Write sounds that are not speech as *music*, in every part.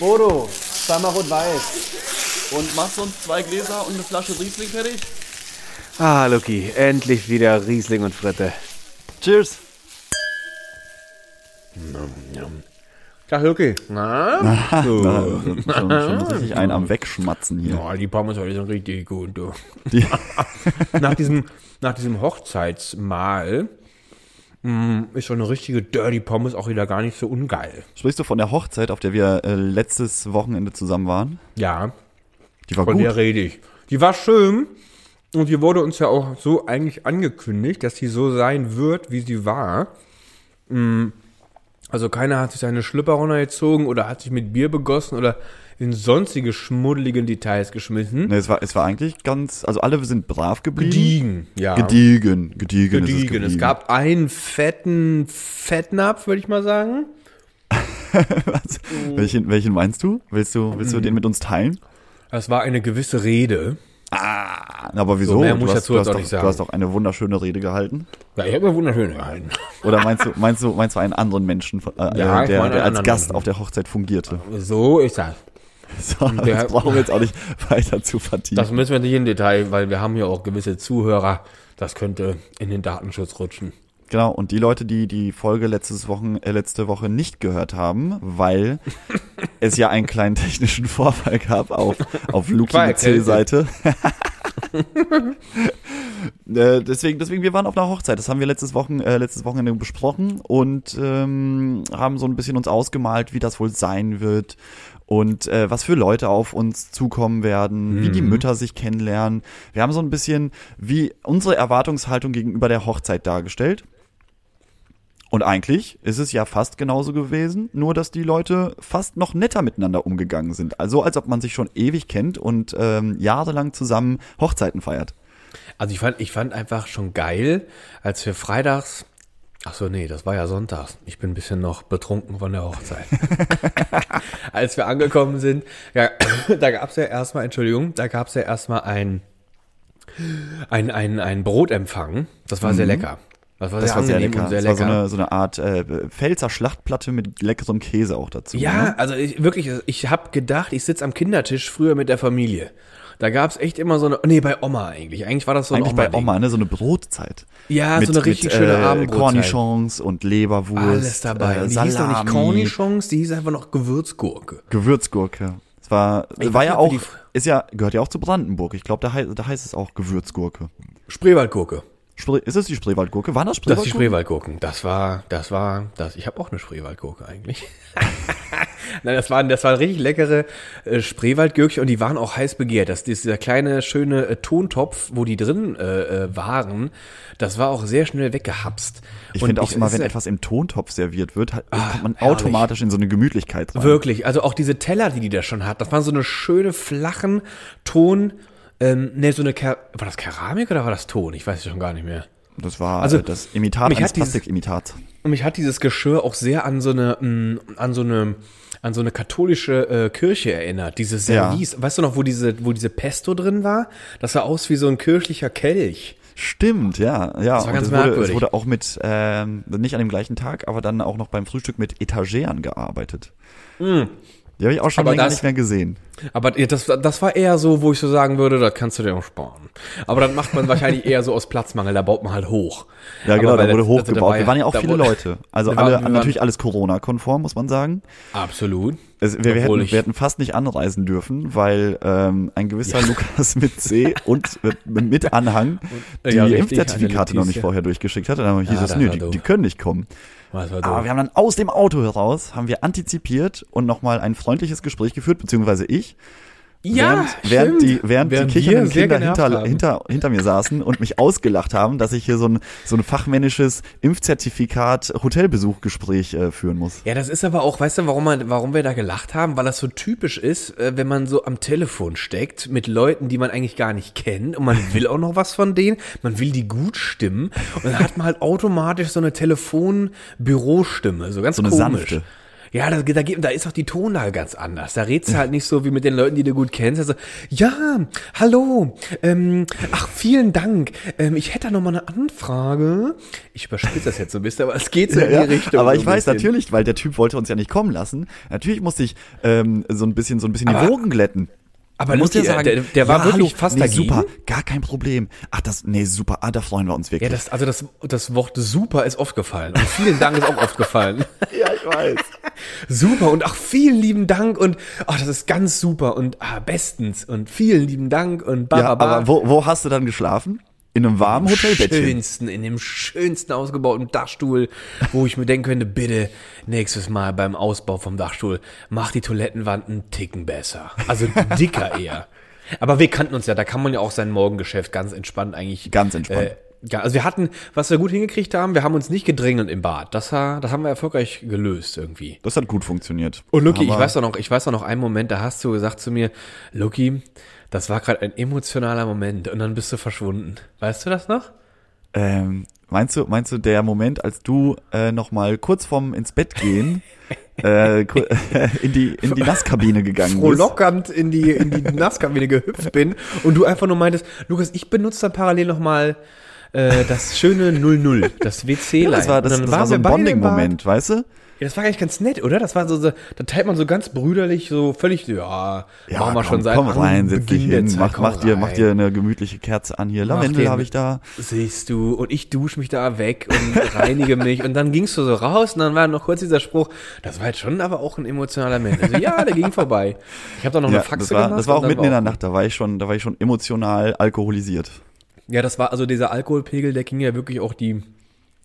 Bodo, zweimal rot-weiß. Und machst du uns zwei Gläser und eine Flasche Riesling fertig? Ah, Lucky, endlich wieder Riesling und Fritte. Cheers. Tag, Lucky. *laughs* Na? Na, schon, schon richtig ein am Wegschmatzen hier. Oh, die Pommes heute sind richtig gut, du. Die, *laughs* nach diesem, nach diesem Hochzeitsmahl ist so eine richtige Dirty Pommes auch wieder gar nicht so ungeil. sprichst du von der Hochzeit, auf der wir äh, letztes Wochenende zusammen waren? Ja, Die war von gut. der rede ich. Die war schön und die wurde uns ja auch so eigentlich angekündigt, dass sie so sein wird, wie sie war. Mm, Also keiner hat sich seine Schlüpper runtergezogen oder hat sich mit Bier begossen oder in sonstige schmuddeligen Details geschmissen. Nee, es war, es war eigentlich ganz, also alle sind brav geblieben. Gediegen, ja. Gediegen, gediegen, ist es Gediegen. Es gab einen fetten Fettnapf, würde ich mal sagen. *laughs* welchen, welchen meinst du? Willst du, willst Mhm. du den mit uns teilen? Das war eine gewisse Rede. Ah, aber wieso? mehr du, muss hast, dazu du, jetzt hast auch doch, nicht sagen. du hast doch eine wunderschöne Rede gehalten. Ja, ich habe mir wunderschön gehalten. Oder meinst du, meinst du, meinst du einen anderen Menschen, äh, Ja, ich der, der als Gast Menschen. auf der Hochzeit fungierte? So ist das. *laughs* So, das brauchen wir jetzt auch nicht weiter zu vertiefen. Das müssen wir nicht in Detail, weil wir haben hier auch gewisse Zuhörer. Das könnte in den Datenschutz rutschen. Genau, und die Leute, die die Folge letztes Wochen, äh, letzte Woche nicht gehört haben, weil *laughs* es ja einen kleinen technischen Vorfall gab auf, auf Luki. C-Seite. *laughs* äh, deswegen, deswegen, wir waren auf einer Hochzeit. Das haben wir letztes, Wochen, äh, letztes Wochenende besprochen und ähm, haben so ein bisschen uns ausgemalt, wie das wohl sein wird und äh, was für Leute auf uns zukommen werden, wie die Mütter sich kennenlernen. Wir haben so ein bisschen wie unsere Erwartungshaltung gegenüber der Hochzeit dargestellt. Und eigentlich ist es ja fast genauso gewesen, nur dass die Leute fast noch netter miteinander umgegangen sind. Also als ob man sich schon ewig kennt und ähm, jahrelang zusammen Hochzeiten feiert. Also ich fand, ich fand einfach schon geil, als wir freitags, ach so, nee, das war ja sonntags. Ich bin ein bisschen noch betrunken von der Hochzeit. *laughs* als wir angekommen sind, ja, *coughs* da gab's ja erstmal, Entschuldigung, da gab's ja erstmal ein, ein, ein, ein Brotempfang. Das war sehr lecker. Das war Das sehr war sehr lecker. sehr das war lecker. so eine, so eine Art äh, Pfälzer Schlachtplatte mit leckerem Käse auch dazu. Ja, Ne? also ich, wirklich, ich habe gedacht, ich sitze am Kindertisch früher mit der Familie. Da gab's echt immer so eine, nee, bei Oma eigentlich. Eigentlich war das so ein Eigentlich bei Oma-Ding. Oma, ne? So eine Brotzeit. Ja, so eine richtig schöne Abendbrotzeit. Cornichons und Leberwurst. Alles dabei. Äh, die hieß doch nicht Cornichons, die hieß einfach noch Gewürzgurke. Gewürzgurke. Es war, Ich war ja auch, ist ja, gehört ja auch zu Brandenburg. Ich glaube, da, hei- da heißt es auch Gewürzgurke. Spreewaldgurke. Spre ist es die Spreewaldgurke? War das Das ist die Spreewaldgurke? Spreewaldgurken. Das war, das war, das. Ich habe auch eine Spreewaldgurke eigentlich. *laughs* Nein, das waren, das waren richtig leckere äh, Spreewaldgürkchen und die waren auch heiß begehrt. Das, dieser kleine schöne äh, Tontopf, wo die drin äh, äh, waren, das war auch sehr schnell weggehapst. Ich finde auch immer, wenn etwas im Tontopf serviert wird, hat, kommt man herrlich. automatisch in so eine Gemütlichkeit rein. Wirklich, also auch diese Teller, die die da schon hat, das waren so eine schöne flachen Ton, ähm, ne, so eine, Ker war das Keramik oder war das Ton? Ich weiß es schon gar nicht mehr. Das war Also, äh, das Imitat eines dieses- Plastikimitats. Und mich hat dieses Geschirr auch sehr an so eine, mh, an so eine, an so eine katholische äh, Kirche erinnert. Dieses Ja. Service. Weißt du noch, wo diese, wo diese Pesto drin war? Das sah aus wie so ein kirchlicher Kelch. Stimmt, ja. ja. Das war und ganz es wurde, es wurde auch mit, ähm, nicht an dem gleichen Tag, aber dann auch noch beim Frühstück mit Etageren gearbeitet. Die habe ich auch schon. Aber länger das- nicht mehr gesehen. Aber ja, das, das war eher so, wo ich so sagen würde, das kannst du dir auch sparen. Aber dann macht man wahrscheinlich eher so aus Platzmangel, da baut man halt hoch. Ja, genau, da wurde hochgebaut. wir waren ja auch viele wurde- Leute. Also *laughs* alle, waren- natürlich alles Corona-konform, muss man sagen. Absolut. Es, wir, wir, hätten, wir hätten fast nicht anreisen dürfen, weil ähm, ein gewisser Lukas mit C und mit, mit Anhang die ja, Impfzertifikate noch nicht vorher durchgeschickt hat. Und dann hieß Ja, es, nö, die, die können nicht kommen. Aber wir haben dann aus dem Auto heraus, haben wir antizipiert und nochmal ein freundliches Gespräch geführt, beziehungsweise ich. Ja, während, während die, während Während die kichernden Kinder hinter, hinter, hinter mir saßen und mich ausgelacht haben, dass ich hier so ein, so ein fachmännisches Impfzertifikat Hotelbesuchgespräch äh, führen muss. Ja, das ist aber auch, weißt du, warum, man, warum wir da gelacht haben? Weil das so typisch ist, äh, wenn man so am Telefon steckt mit Leuten, die man eigentlich gar nicht kennt und man *laughs* will auch noch was von denen, man will die gut stimmen und dann hat man halt automatisch so eine Telefonbürostimme, so ganz So eine komisch. sanfte. Ja, da, da, da ist auch die Tonlage ganz anders. Da redst du halt nicht so wie mit den Leuten, die du gut kennst. Also, ja, hallo, ähm, ach, vielen Dank. Ähm, ich hätte da noch mal eine Anfrage. Ich überspitze das jetzt so ein bisschen, aber es geht so in die Ja, Richtung. aber ich weiß bisschen. natürlich, weil der Typ wollte uns ja nicht kommen lassen. Natürlich musste ich ähm, so ein bisschen so ein bisschen die Aber- Wogen glätten. Aber Luki, ja sagen, der- der war ja, wirklich hallo, fast nee, dagegen? super, gar kein Problem. Ach, das, nee, super, ah, da freuen wir uns Ja, wirklich. das, also das, das Wort super ist oft gefallen. Und vielen Dank ist auch oft gefallen. *laughs* ja ich weiß. Super und ach, vielen lieben Dank und ach, das ist ganz super und ah, bestens und vielen lieben Dank und ba, Ja, ba, ba. aber wo, wo hast du dann geschlafen? In einem warmen Hotelbettchen. schönsten, in dem schönsten ausgebauten Dachstuhl, wo ich mir denken könnte, bitte nächstes Mal beim Ausbau vom Dachstuhl, mach die Toilettenwand einen Ticken besser. Also dicker *laughs* eher. Aber wir kannten uns ja, da kann man ja auch sein Morgengeschäft ganz entspannt eigentlich. Ganz entspannt. Äh, ja, also wir hatten, was wir gut hingekriegt haben, wir haben uns nicht gedrängelt im Bad. Das, war, das haben wir erfolgreich gelöst irgendwie. Das hat gut funktioniert. Und Luki, ich weiß doch noch, ich weiß doch noch einen Moment, da hast du gesagt zu mir, Luki, das war gerade ein emotionaler Moment und dann bist du verschwunden. Weißt du das noch? Ähm, meinst du, meinst du der Moment, als du äh, noch mal kurz vorm ins Bett gehen *laughs* äh, *laughs* in die in die Nasskabine gegangen bist? frohlockernd in die, in die Nasskabine gehüpft bin und du einfach nur meintest, Lukas, ich benutze dann parallel nochmal äh, das schöne 00, das WC-Line. Ja, das war, das, das war so ein. Bonding-Moment, weißt du? Ja, das war eigentlich ganz nett, oder? Das war so, so da teilt man so ganz brüderlich, so völlig, ja, machen wir komm, schon seit komm rein, setz dich hin, Zeit, mach, mach dir, mach dir eine gemütliche Kerze an hier. Lavendel habe ich da. Siehst du, und ich dusche mich da weg und reinige mich und dann gingst du so raus und dann war noch kurz dieser Spruch, das war jetzt schon aber auch ein emotionaler Moment. Also ja, der ging vorbei. Ich habe da noch *laughs* Ja, eine Faxe das war, gemacht. das war auch mitten in der Nacht, da war ich schon, da war ich schon emotional alkoholisiert. Ja, das war also dieser Alkoholpegel, der ging ja wirklich auch die,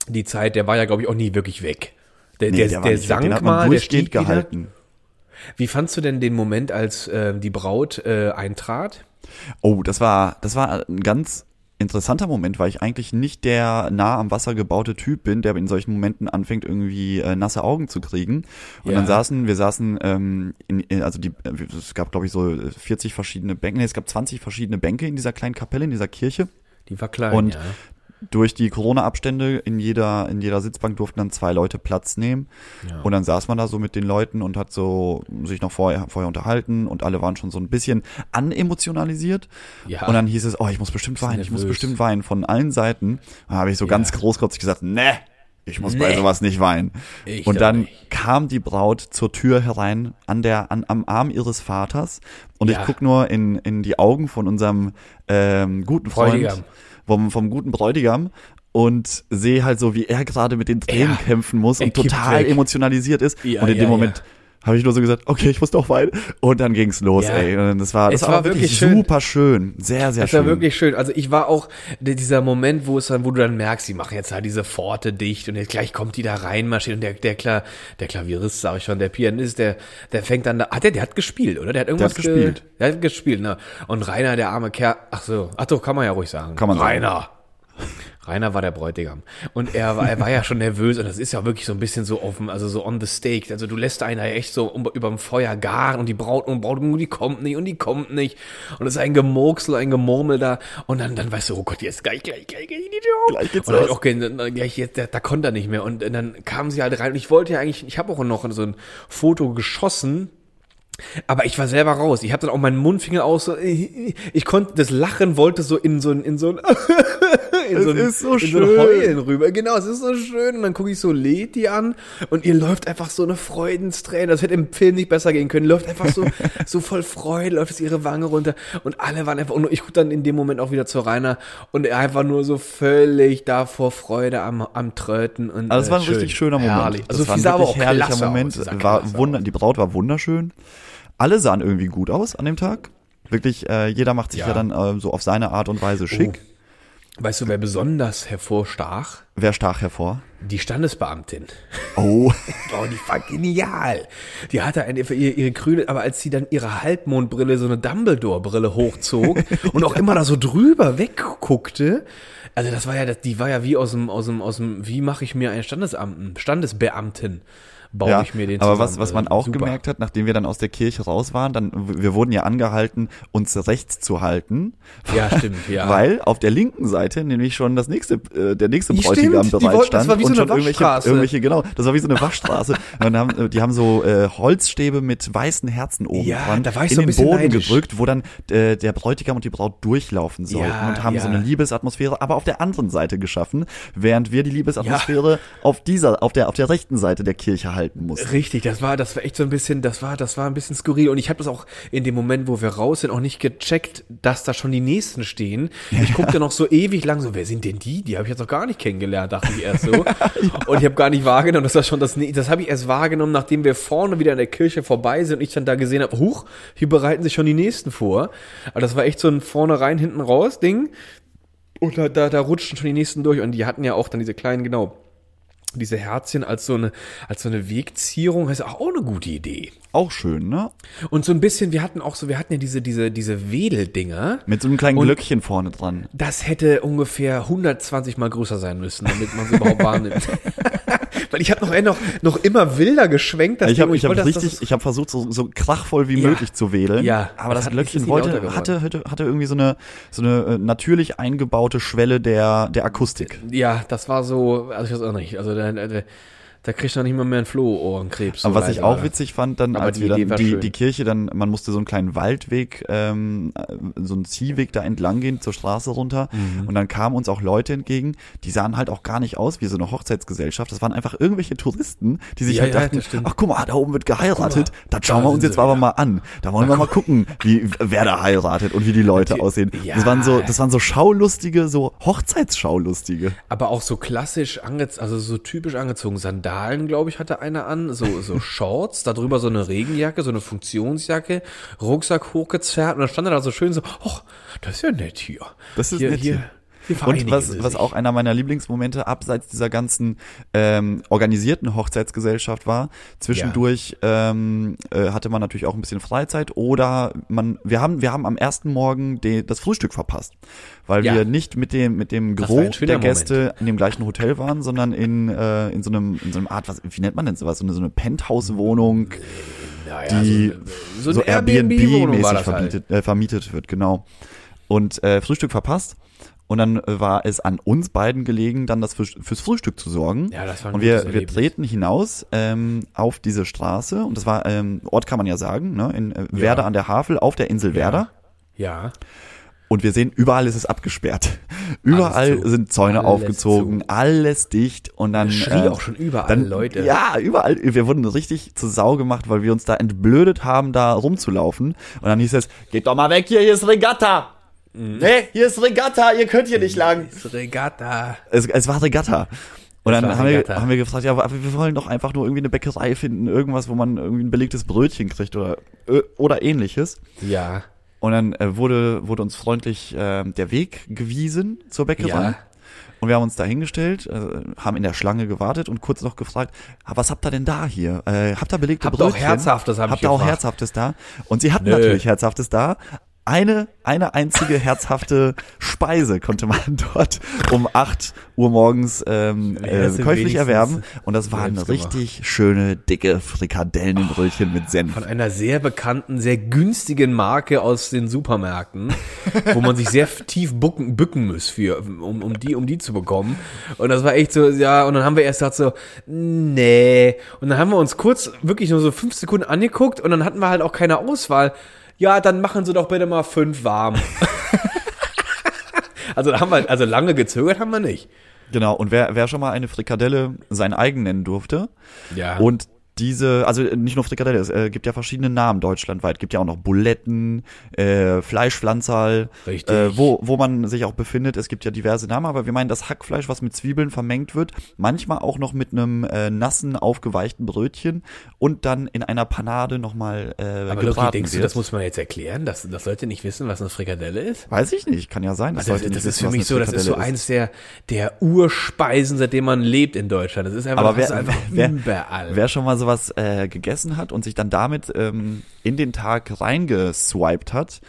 die Zeit, der war ja glaube ich auch nie wirklich weg. Der, Nee, der, der der, weg, sank man mal, der wieder. gehalten. Wie fandst du denn den Moment, als äh, die Braut äh, eintrat? Oh, das war, das war ein ganz interessanter Moment, weil ich eigentlich nicht der nah am Wasser gebaute Typ bin, der in solchen Momenten anfängt, irgendwie äh, nasse Augen zu kriegen. Und Ja. dann saßen, wir saßen, ähm, in, in, also die, äh, es gab glaube ich so 40 verschiedene Bänke, nee, es gab 20 verschiedene Bänke in dieser kleinen Kapelle, in dieser Kirche. Die war klein, Und ja. Durch die Corona-Abstände in jeder, in jeder Sitzbank durften dann zwei Leute Platz nehmen. Ja. Und dann saß man da so mit den Leuten und hat so sich noch vorher, vorher unterhalten und alle waren schon so ein bisschen anemotionalisiert. Ja. Und dann hieß es, oh, ich muss bestimmt weinen, ich muss bestimmt weinen von allen Seiten. Da habe ich so ganz großkotzig gesagt, ne, ich muss bei Nee. sowas nicht weinen. Ich und dann nicht. kam die Braut zur Tür herein an der, an, am Arm ihres Vaters. Und Ja. ich guck nur in, in die Augen von unserem ähm, guten Freund, Bräutigam. Vom, vom guten Bräutigam und sehe halt so, wie er gerade mit den Tränen Ja. kämpfen muss und total weg. emotionalisiert ist. Ja, und in ja, dem Moment. Habe ich nur so gesagt, okay, ich muss doch weinen. Und dann ging's los, Ja. ey. Und das war, das Es war, war wirklich, schön. super schön. Sehr, sehr Das schön. war wirklich schön. Also ich war auch dieser Moment, wo es dann, wo du dann merkst, die machen jetzt halt diese Pforte dicht und jetzt gleich kommt die da rein marschiert und der, der, Kla der Klavierist, sag ich schon, der Pianist, der, der fängt dann da, hat der, der hat gespielt, oder? Der hat irgendwas hat gespielt. Ge, der hat gespielt, ne? Und Rainer, der arme Kerl, ach so, ach doch, kann man ja ruhig sagen. Kann man sagen. Rainer. War der Bräutigam. Und er war, er war ja schon nervös und das ist ja wirklich so ein bisschen so offen, also so on the stake. Also du lässt einer echt so um, überm Feuer garen und die Braut und Braut, und die kommt nicht und die kommt nicht. Und es ist ein Gemurksel, ein Gemurmel da. Und dann, dann weißt du, oh Gott, jetzt gleich, gleich, gleich, gleich, Gleich geht's und dann los. okay, dann, gleich jetzt, da, da konnte er nicht mehr. Und dann kamen sie halt rein. Und ich wollte ja eigentlich, ich habe auch noch so ein Foto geschossen, aber ich war selber raus. Ich habe dann auch meinen Mundfinger aus. So, ich, konnte das Lachen wollte so in so ein in so ein *laughs* in so ein, ist so in so ein schön. Heulen rüber. Genau, es ist so schön. Und dann gucke ich so Leti an und ihr läuft einfach so eine Freudensträne. Das hätte im Film nicht besser gehen können. Läuft einfach so *laughs* so voll Freude, läuft es ihre Wange runter und alle waren einfach. Und ich gucke dann in dem Moment auch wieder zu Rainer und er einfach nur so völlig da vor Freude am am Tröten und. Also es war ein äh, schön. richtig schöner Moment. Herrlich. Also das war ein wirklich auch herrlicher Moment. Aus. War wunder, die Braut war wunderschön. Alle sahen irgendwie gut aus an dem Tag. Wirklich, äh, jeder macht sich ja, Ja. dann äh, so auf seine Art und Weise schick. Weißt du, wer besonders hervorstach? Wer stach hervor? Die Standesbeamtin. Oh, *laughs* Oh, die war genial. Die hatte eine, ihre, ihre grüne, aber als sie dann ihre Halbmondbrille, so eine Dumbledore-Brille hochzog *laughs* und auch immer da so drüber wegguckte, also das war ja, die war ja wie aus dem, aus dem, aus dem, wie mache ich mir einen Standesamten, Standesbeamten baue Ja, ich mir den aber was, zusammen. was man Also auch super. gemerkt hat, nachdem wir dann aus der Kirche raus waren, dann, wir wurden ja angehalten, uns rechts zu halten. Ja, stimmt, ja. *laughs* Weil auf der linken Seite nämlich schon das nächste, äh, der nächste Bräutigam stimmt, bereit wollten- das stand war wie so und eine schon irgendwelche, Waschstraße. irgendwelche, genau, das war wie so eine Waschstraße. *laughs* und haben, äh, die haben so äh, Holzstäbe mit weißen Herzen oben Ja, dran da war ich in so ein den Boden neidisch. gedrückt, wo dann äh, der Bräutigam und die Braut durchlaufen sollten Ja, und haben so ja. eine Liebesatmosphäre, aber auf der anderen Seite geschaffen, während wir die Liebesatmosphäre auf dieser, auf der, auf der rechten Seite der Kirche halten mussten. Richtig, das war, das war echt so ein bisschen, das war, das war ein bisschen skurril. Und ich habe das auch in dem Moment, wo wir raus sind, auch nicht gecheckt, dass da schon die nächsten stehen. Ich guckte noch so ewig lang, so, wer sind denn die? Die habe ich jetzt noch gar nicht kennengelernt, dachte ich erst so. *laughs* Und ich habe gar nicht wahrgenommen, dass das schon das, das habe ich erst wahrgenommen, nachdem wir vorne wieder an der Kirche vorbei sind und ich dann da gesehen habe, huch, hier bereiten sich schon die nächsten vor. Aber das war echt so ein vorne rein, hinten raus Ding. Und da, da, da rutschten schon die nächsten durch. Und die hatten ja auch dann diese kleinen, genau, diese Herzchen als so eine, als so eine Wegzierung. Das ist auch eine gute Idee. Auch schön, ne? Und so ein bisschen, wir hatten auch so, wir hatten ja diese, diese, diese Wedeldinger. Mit so einem kleinen Und- Glöckchen vorne dran. Das hätte ungefähr 120 mal größer sein müssen, damit man es überhaupt wahrnimmt. *laughs* Weil ich habe noch, noch, noch immer wilder geschwenkt. Das Ich habe ich hab richtig, das- ich habe versucht, so, so krachvoll wie Ja. möglich zu wählen. Ja, aber das das, nicht wollte, hatte, hatte, hatte irgendwie so eine, so eine äh, natürlich eingebaute Schwelle der, der Akustik. ja, das war so, also ich weiß auch nicht, also da, da, da kriegt man nicht mal mehr einen Floh-Ohrenkrebs. so Aber was ich auch war. witzig fand, dann, Aber als die wir dann Idee die, schön. die Kirche dann, man musste so einen kleinen Waldweg, ähm, äh, so einen Ziehweg da entlang gehen, zur Straße runter. Mhm. Und dann kamen uns auch Leute entgegen, die sahen halt auch gar nicht aus wie so eine Hochzeitsgesellschaft. Das waren einfach irgendwelche Touristen, die sich Ja, halt ja, dachten, das ach guck mal, da oben wird geheiratet. Das da schauen wir sind uns jetzt sie aber wieder. mal an. Da wollen wir mal gucken, wie, wer da heiratet und wie die Leute aussehen. Ja. Das waren so, das waren so schaulustige, so Hochzeitsschaulustige. Aber auch so klassisch angezogen, also so typisch angezogen. Sandalen, glaube ich, hatte einer an, so, so *laughs* Shorts, darüber so eine Regenjacke, so eine Funktionsjacke, Rucksack hochgezerrt und dann stand er da so schön so, ach, das ist ja nett hier. Das ist hier, nett hier. hier. Und was, was auch einer meiner Lieblingsmomente abseits dieser ganzen ähm, organisierten Hochzeitsgesellschaft war, zwischendurch ähm, äh, hatte man natürlich auch ein bisschen Freizeit oder man, wir haben, wir haben am ersten Morgen de, das Frühstück verpasst, weil Ja. wir nicht mit dem mit dem Gros der Gäste in dem gleichen Hotel waren, sondern in äh, in so einem in so einem Art, was wie nennt man denn sowas, so eine, so eine Penthouse-Wohnung, Naja, die so, so, eine Airbnb-Wohnung war Airbnb-mäßig das halt. vermietet, äh, vermietet wird, genau. Und äh, Frühstück verpasst. Und dann äh, war es an uns beiden gelegen, dann das für, fürs Frühstück zu sorgen. Ja, das war ein Und wir, wir treten hinaus ähm, auf diese Straße. Und das war, ähm, Ort kann man ja sagen, ne, in äh, Werder an der Havel, auf der Insel Werder. Ja. Und wir sehen, überall ist es abgesperrt. *laughs* Überall zu. sind Zäune Alles aufgezogen, alles dicht. Und dann Das schrie auch schon überall, dann, Leute. Ja, überall. Wir wurden richtig zur Sau gemacht, weil wir uns da entblödet haben, da rumzulaufen. Und dann hieß es, geht doch mal weg hier, hier ist Regatta. Mhm. Nee, hier ist Regatta, ihr könnt hier nicht lang. Das Regatta. Es, es war Regatta. Und Es dann haben wir, haben wir gefragt, ja, aber wir wollen doch einfach nur irgendwie eine Bäckerei finden, irgendwas, wo man irgendwie ein belegtes Brötchen kriegt oder, oder ähnliches. Ja. Und dann äh, wurde, wurde uns freundlich äh, der Weg gewiesen zur Bäckerei. Ja. Und wir haben uns da hingestellt, äh, haben in der Schlange gewartet und kurz noch gefragt, "Ah, was habt ihr denn da hier? Äh, habt ihr belegte Habt ihr auch Brötchen? Herzhaftes, hab Habt ihr auch. Herzhaftes da? Und sie hatten Nö. natürlich Herzhaftes da. Eine, eine einzige herzhafte Speise konnte man *laughs* dort um 8 Uhr morgens ähm, äh, käuflich erwerben. Und das waren selbst gemacht. richtig schöne, dicke Frikadellenbrötchen mit Senf. Von einer sehr bekannten, sehr günstigen Marke aus den Supermärkten, wo man sich sehr tief bucken, bücken muss für, um, um die, um die zu bekommen. Und das war echt so, ja, und dann haben wir erst gesagt so, nee. Und dann haben wir uns kurz wirklich nur so fünf Sekunden angeguckt und dann hatten wir halt auch keine Auswahl. Ja, dann machen Sie doch bitte mal fünf warm. *laughs* also da haben wir, also lange gezögert haben wir nicht. Genau, und wer, wer schon mal eine Frikadelle sein eigen nennen durfte, Ja. und diese, also nicht nur Frikadelle, es äh, gibt ja verschiedene Namen deutschlandweit. Gibt ja auch noch Buletten, äh, Fleischpflanzerl, äh, wo, wo man sich auch befindet. Es gibt ja diverse Namen, aber wir meinen das Hackfleisch, was mit Zwiebeln vermengt wird, manchmal auch noch mit einem äh, nassen, aufgeweichten Brötchen und dann in einer Panade nochmal äh, Aber gebraten Loki, denkst du, wird. das muss man jetzt erklären, dass, dass Leute nicht wissen, was eine Frikadelle ist? Weiß ich nicht, kann ja sein. dass Also das, das ist wissen, für mich so, das ist so eins der, der Urspeisen, seitdem man lebt in Deutschland. Das ist einfach, Aber das wer, ist einfach wer, überall. wer schon mal sowas äh, gegessen hat und sich dann damit ähm, in den Tag reingeswiped hat,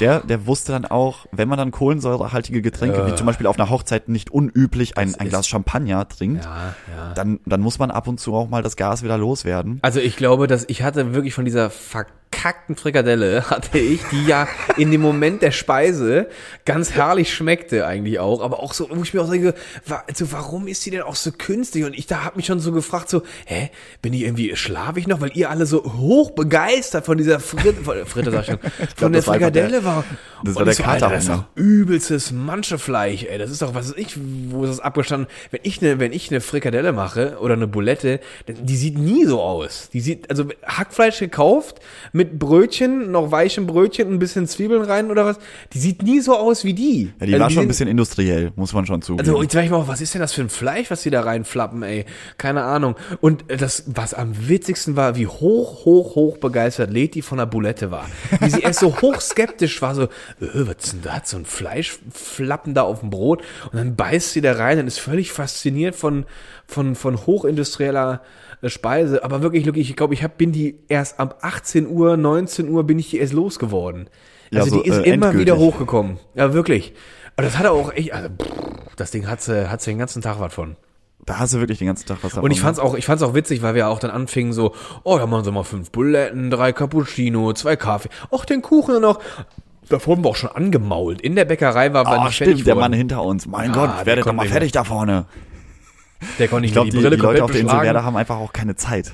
der, der wusste dann auch, wenn man dann kohlensäurehaltige Getränke, wie zum Beispiel auf einer Hochzeit nicht unüblich ein, ein Glas Champagner trinkt, Ja, ja. dann, dann muss man ab und zu auch mal das Gas wieder loswerden. Also ich glaube, dass ich hatte wirklich von dieser verkackten Frikadelle, *laughs* hatte ich, die ja in dem Moment der Speise ganz herrlich schmeckte eigentlich auch, aber auch so, wo ich mir auch denke, also warum ist die denn auch so künstlich? Und ich da habe mich schon so gefragt, so, hä, bin ich irgendwie, schlafe ich noch? Weil ihr alle so hoch begeistert von dieser Fritte, von, *laughs* Fritte sag ich schon, *laughs* von der einfach der- Frikadelle war. das war Und der ich so, das ist doch übelstes Manchefleisch, ey. Das ist doch, was weiß ich, wo ist das abgestanden? Wenn ich eine, wenn ich eine Frikadelle mache oder eine Boulette, dann- die sieht nie so aus. Die sieht, also Hackfleisch gekauft mit Brötchen, noch weichem Brötchen, ein bisschen Zwiebeln rein oder was. Die sieht nie so aus wie die. Ja, die also war schon ein bisschen industriell, muss man schon zugeben. also, jetzt sag ich mal, was ist denn das für ein Fleisch, was die da reinflappen, ey? Keine Ahnung. Und äh, das, was am witzigsten war, wie hoch, hoch, hoch begeistert Leti von der Boulette war. Wie sie erst so hoch skeptisch war, so, äh, was ist denn da? Hat so ein Fleischflappen da auf dem Brot? Und dann beißt sie da rein und ist völlig fasziniert von, von, von hochindustrieller äh, Speise. Aber wirklich, wirklich, ich glaube, ich hab, bin die erst ab 18 Uhr, 19 Uhr bin ich die erst losgeworden. Ja, Also so, die ist äh, immer wieder hochgekommen. Ja, wirklich. Aber das hat er auch echt, also, pff, das Ding hat sie, hat sie den ganzen Tag was von. Da hast du wirklich den ganzen Tag was davon. Und ich fand's auch, ich fand's auch witzig, weil wir auch dann anfingen so, oh, da machen sie mal fünf Buletten, drei Cappuccino, zwei Kaffee, ach, den Kuchen noch. Da wurden wir auch schon angemault. In der Bäckerei war, war Oh, nicht fertig stimmt, der worden. Mann hinter uns. Mein Ah, Gott, werdet doch mal nicht fertig da vorne. Der konnte nicht Ich glaube, mehr die, die Brille die Leute auf der Insel. Werder haben einfach auch keine Zeit.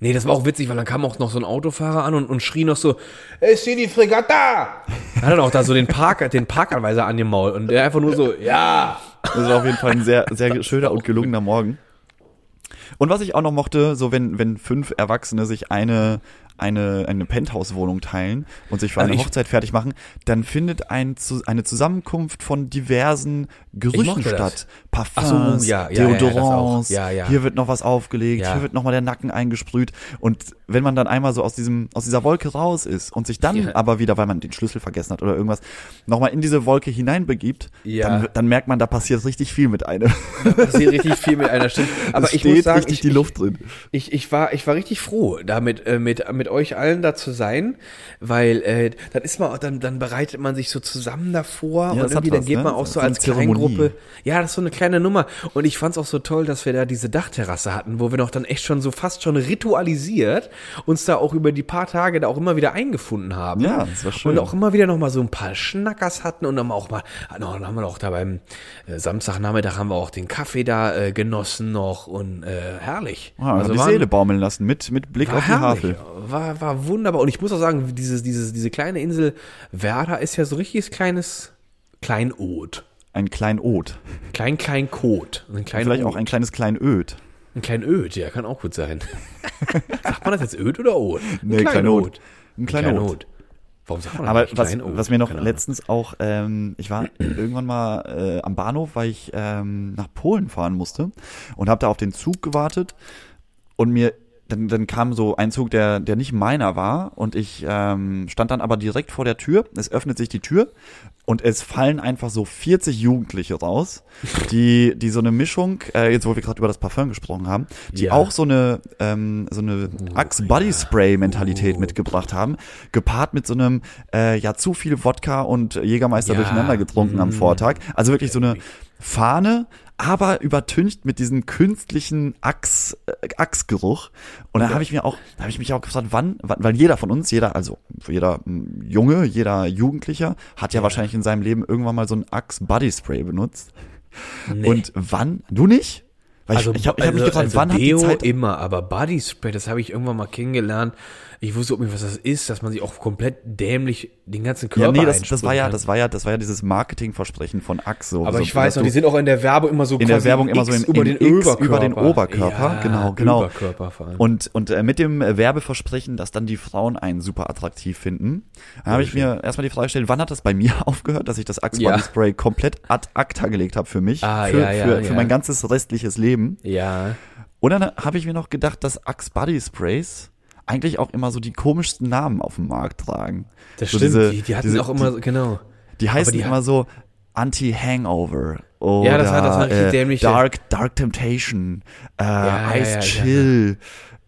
Nee, das war auch witzig, weil dann kam auch noch so ein Autofahrer an und, und schrie noch so, ist hier die Fregatta? Hat dann auch da so den Park, den Parkanweiser angemault und der einfach nur so, ja. Das war auf jeden Fall ein sehr, sehr schöner und gelungener Morgen. Und was ich auch noch mochte, so wenn, wenn fünf Erwachsene sich eine, eine, eine Penthouse-Wohnung teilen und sich für Also eine ich- Hochzeit fertig machen, dann findet ein, eine Zusammenkunft von diversen Gerüchen statt. Parfums, so, ja, ja, Deodorants. Ja, hier wird noch was aufgelegt, hier wird noch mal der Nacken eingesprüht. Und wenn man dann einmal so aus diesem, aus dieser Wolke raus ist und sich dann aber wieder, weil man den Schlüssel vergessen hat oder irgendwas, nochmal in diese Wolke hineinbegibt, dann, dann merkt man, da passiert richtig viel mit einem. passiert richtig viel mit einer *laughs* Stimme. Aber Es ich steht muss sagen, richtig ich, die Luft drin. Ich, ich, war, ich war richtig froh, damit äh, mit, mit euch allen da zu sein, weil äh, dann ist man auch, dann, dann bereitet man sich so zusammen davor Ja, und irgendwie dann was, geht ne? man auch So als. Kleingruppe. Ja, das ist so eine kleine Nummer. Und ich fand's auch so toll, dass wir da diese Dachterrasse hatten, wo wir doch dann echt schon so fast schon ritualisiert uns da auch über die paar Tage da auch immer wieder eingefunden haben. Ja, das war schön. Und auch immer wieder noch mal so ein paar Schnackers hatten und dann auch mal, noch, dann haben wir auch da beim äh, Samstagnachmittag haben wir auch den Kaffee da äh, genossen noch und äh, herrlich. Ja, also die waren- Seele baumeln lassen mit, mit Blick auf die herrlich. Havel. War, war wunderbar. Und ich muss auch sagen, dieses, dieses, diese kleine Insel Werder ist ja so richtiges kleines Kleinod. Ein Kleinod. Klein, klein Kot. Ein klein Vielleicht Od. auch ein kleines Kleinöd. ein klein Öd, ja, kann auch gut sein. *laughs* sagt man das jetzt Öd oder Od? Ein Nee, Kleinod. Ein Ein Kleinod. Kleinod. Warum sagt man Aber eigentlich was, was mir noch letztens auch, ähm, ich war irgendwann mal äh, am Bahnhof, weil ich ähm, nach Polen fahren musste und habe da auf den Zug gewartet und mir dann, dann kam so ein Zug, der, der nicht meiner war und ich ähm, stand dann aber direkt vor der Tür. Es öffnet sich die Tür und es fallen einfach so 40 Jugendliche raus, die, die so eine Mischung, äh, jetzt wo wir gerade über das Parfum gesprochen haben, die Ja. auch so eine, ähm, so eine Axe Body Spray Mentalität Uh. mitgebracht haben, gepaart mit so einem, äh, ja, zu viel Wodka und Jägermeister Ja. durcheinander getrunken am Mm. Vortag. Also wirklich so eine Fahne, aber übertüncht mit diesem künstlichen Axt, äh, Axtgeruch. Und da habe ich mir auch, da habe ich mich auch gefragt, wann, wann, weil jeder von uns, jeder, also jeder mm, Junge, jeder Jugendlicher hat ja, wahrscheinlich in seinem Leben irgendwann mal so ein Axe Body Spray benutzt. Nee. Und wann? Du nicht? Weil ich, ich habe ich hab mich also- gefragt, also wann hat die Deo Zeit immer, aber Body Spray, das habe ich irgendwann mal kennengelernt. Ich wusste überhaupt nicht, was das ist, dass man sich auch komplett dämlich den ganzen Körper Ja, nee, das, das war ja, das war ja, das war ja dieses Marketingversprechen von Axe. So, Aber so, ich weiß noch, die sind auch in der Werbung immer so in der Werbung immer so in, über den Oberkörper. über den Oberkörper, Ja, genau, genau. Oberkörper vor allem. Und, und äh, mit dem Werbeversprechen, dass dann die Frauen einen super attraktiv finden, da habe ich mir erstmal die Frage gestellt, wann hat das bei *laughs* mir aufgehört, dass ich das Axe Ja. Body Spray komplett ad acta gelegt habe für mich, Ah, für, ja, ja, für, für ja. mein ganzes restliches Leben. ja, Und dann habe ich mir noch gedacht, dass Axe Body Sprays eigentlich auch immer so die komischsten Namen auf dem Markt tragen. das so stimmt. diese- die, die hatten diese- auch immer, so- genau. Die heißen die immer so Anti-Hangover Oder, Ja, das war- das war äh, Dark, Dark Temptation, äh, ja, Ice ja, Chill.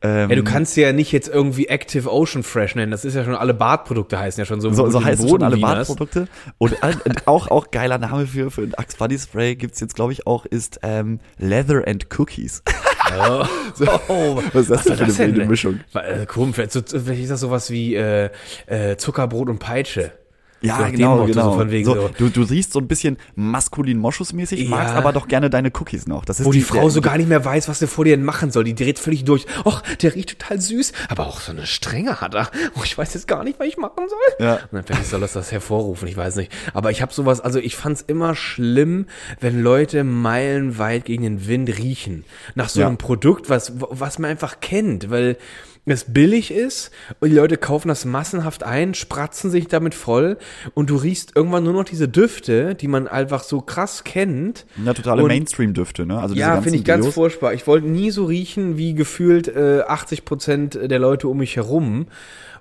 Ähm, Ja, du kannst ja nicht jetzt irgendwie Active Ocean Fresh nennen. Das ist ja schon alle Badprodukte heißen ja schon so. so, so heißen schon alle. Badprodukte. Und äh, auch, auch geiler Name für, für ein Axe Body Spray gibt's jetzt, glaube ich, auch, ist ähm, Leather and Cookies. *laughs* Oh. *laughs* Oh. Was ist das denn für eine wilde Mischung? Äh, Komisch, vielleicht, so, vielleicht ist das sowas wie äh, äh, Zuckerbrot und Peitsche. Ja, So genau, Motto, genau. so von wegen so, so. Du, du riechst so ein bisschen maskulin moschusmäßig, Ja. magst aber doch gerne deine Cookies noch. Das ist Wo die Frau der- so gar nicht mehr weiß, was sie vor dir machen soll. Die dreht völlig durch. Och, der riecht total süß, aber auch so eine Strenge hat er. Oh, ich weiß jetzt gar nicht, was ich machen soll. Ja. Und dann vielleicht soll das das hervorrufen, ich weiß nicht. Aber ich habe sowas, also ich fand's immer schlimm, wenn Leute meilenweit gegen den Wind riechen. Nach so Ja. einem Produkt, was, was man einfach kennt, weil es billig ist und die Leute kaufen das massenhaft ein, spratzen sich damit voll und du riechst irgendwann nur noch diese Düfte, die man einfach so krass kennt. Ja, totale Mainstream-Düfte, ne? Also diese Ja, finde ich ganz Deos. furchtbar. Ich wollte nie so riechen wie gefühlt äh, 80 Prozent der Leute um mich herum.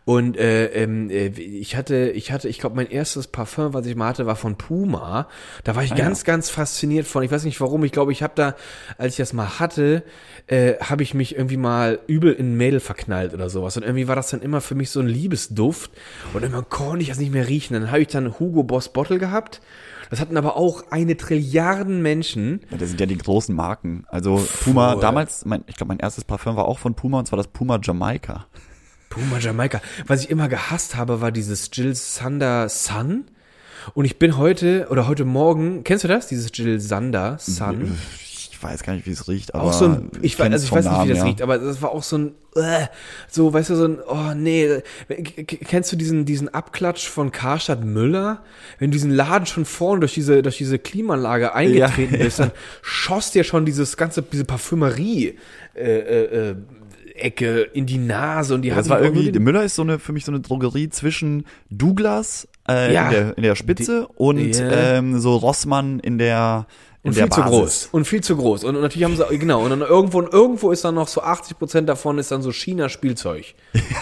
Und äh, ähm, äh, ich hatte, ich hatte, ich glaube, mein erstes Parfum, was ich mal hatte, war von Puma. Da war ich ganz, ganz fasziniert von. Ich weiß nicht warum. Ich glaube, ich habe da, als ich das mal hatte, äh, habe ich mich irgendwie mal übel in ein Mädel verknallt oder sowas. Und irgendwie war das dann immer für mich so ein Liebesduft. Und irgendwann konnte ich das nicht mehr riechen. Dann habe ich dann Hugo Boss Bottle gehabt. Das hatten aber auch eine Trilliarden Menschen. Ja, das sind ja die großen Marken. Also Puma, Voll. damals, mein, ich glaube, mein erstes Parfum war auch von Puma und zwar das Puma Jamaika. Puma Jamaika. Was ich immer gehasst habe, war dieses Jill Sander Sun. Und ich bin heute oder heute Morgen, kennst du das? Dieses Jill Sander Sun. Ich weiß gar nicht, wie es riecht, aber Auch so ein, ich, weiß, also ich weiß nicht, wie Namen, das ja. riecht, aber das war auch so ein, äh, so, weißt du, so ein, oh nee, kennst du diesen, diesen Abklatsch von Karstadt Müller? Wenn du diesen Laden schon vorne durch diese, durch diese Klimaanlage eingetreten Ja, bist, dann schoss dir schon dieses ganze, diese Parfümerie, äh, äh, äh, Ecke in die Nase und die Das hat war irgendwie, den- Müller ist so eine, für mich so eine Drogerie zwischen Douglas äh, Ja. in, der, in der Spitze und Ja. ähm, so Rossmann in der Und viel zu Basis. groß. Und viel zu groß. Und, und natürlich haben sie, genau, und dann irgendwo, und irgendwo ist dann noch so 80 Prozent davon ist dann so China-Spielzeug.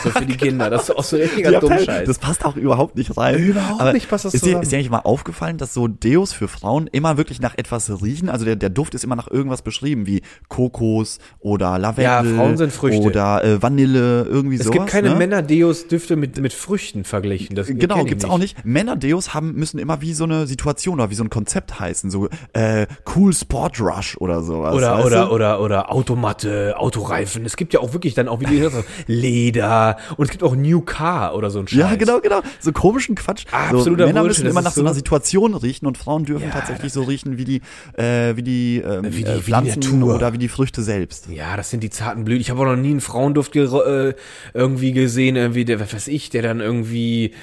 So für die *laughs* Kinder. Das ist auch so richtiger Die Abteilung, Dummscheiß. das passt auch überhaupt nicht rein. Überhaupt nicht passt das ist dir, ist dir eigentlich mal aufgefallen, dass so Deos für Frauen immer wirklich nach etwas riechen? Also der, der Duft ist immer nach irgendwas beschrieben, wie Kokos oder Lavendel Ja, Frauen sind Früchte. oder äh, Vanille, irgendwie es sowas. gibt keine ne? Männer-Deos-Düfte mit, mit Früchten verglichen. Das Genau, gibt's auch nicht. Männer-Deos haben, müssen immer wie so eine Situation oder wie so ein Konzept heißen. So, äh, Cool Sport Rush oder sowas. Oder, oder, du? oder, oder Automatte, Autoreifen. Es gibt ja auch wirklich dann auch, wie du gesagt hast, *laughs* Leder. Und es gibt auch New Car oder so ein Scheiß. Ja, genau, genau. So komischen Quatsch. Absoluter so, Männer Bullshit, müssen immer nach so einer Situation riechen und Frauen dürfen Ja, tatsächlich so riechen wie die, äh, wie die, ähm, Wie die- äh, wie die Pflanzen Natur. oder wie die Früchte selbst. Ja, das sind die zarten Blüten. Ich habe auch noch nie einen Frauenduft äh, irgendwie gesehen, irgendwie der, was weiß ich, der dann irgendwie,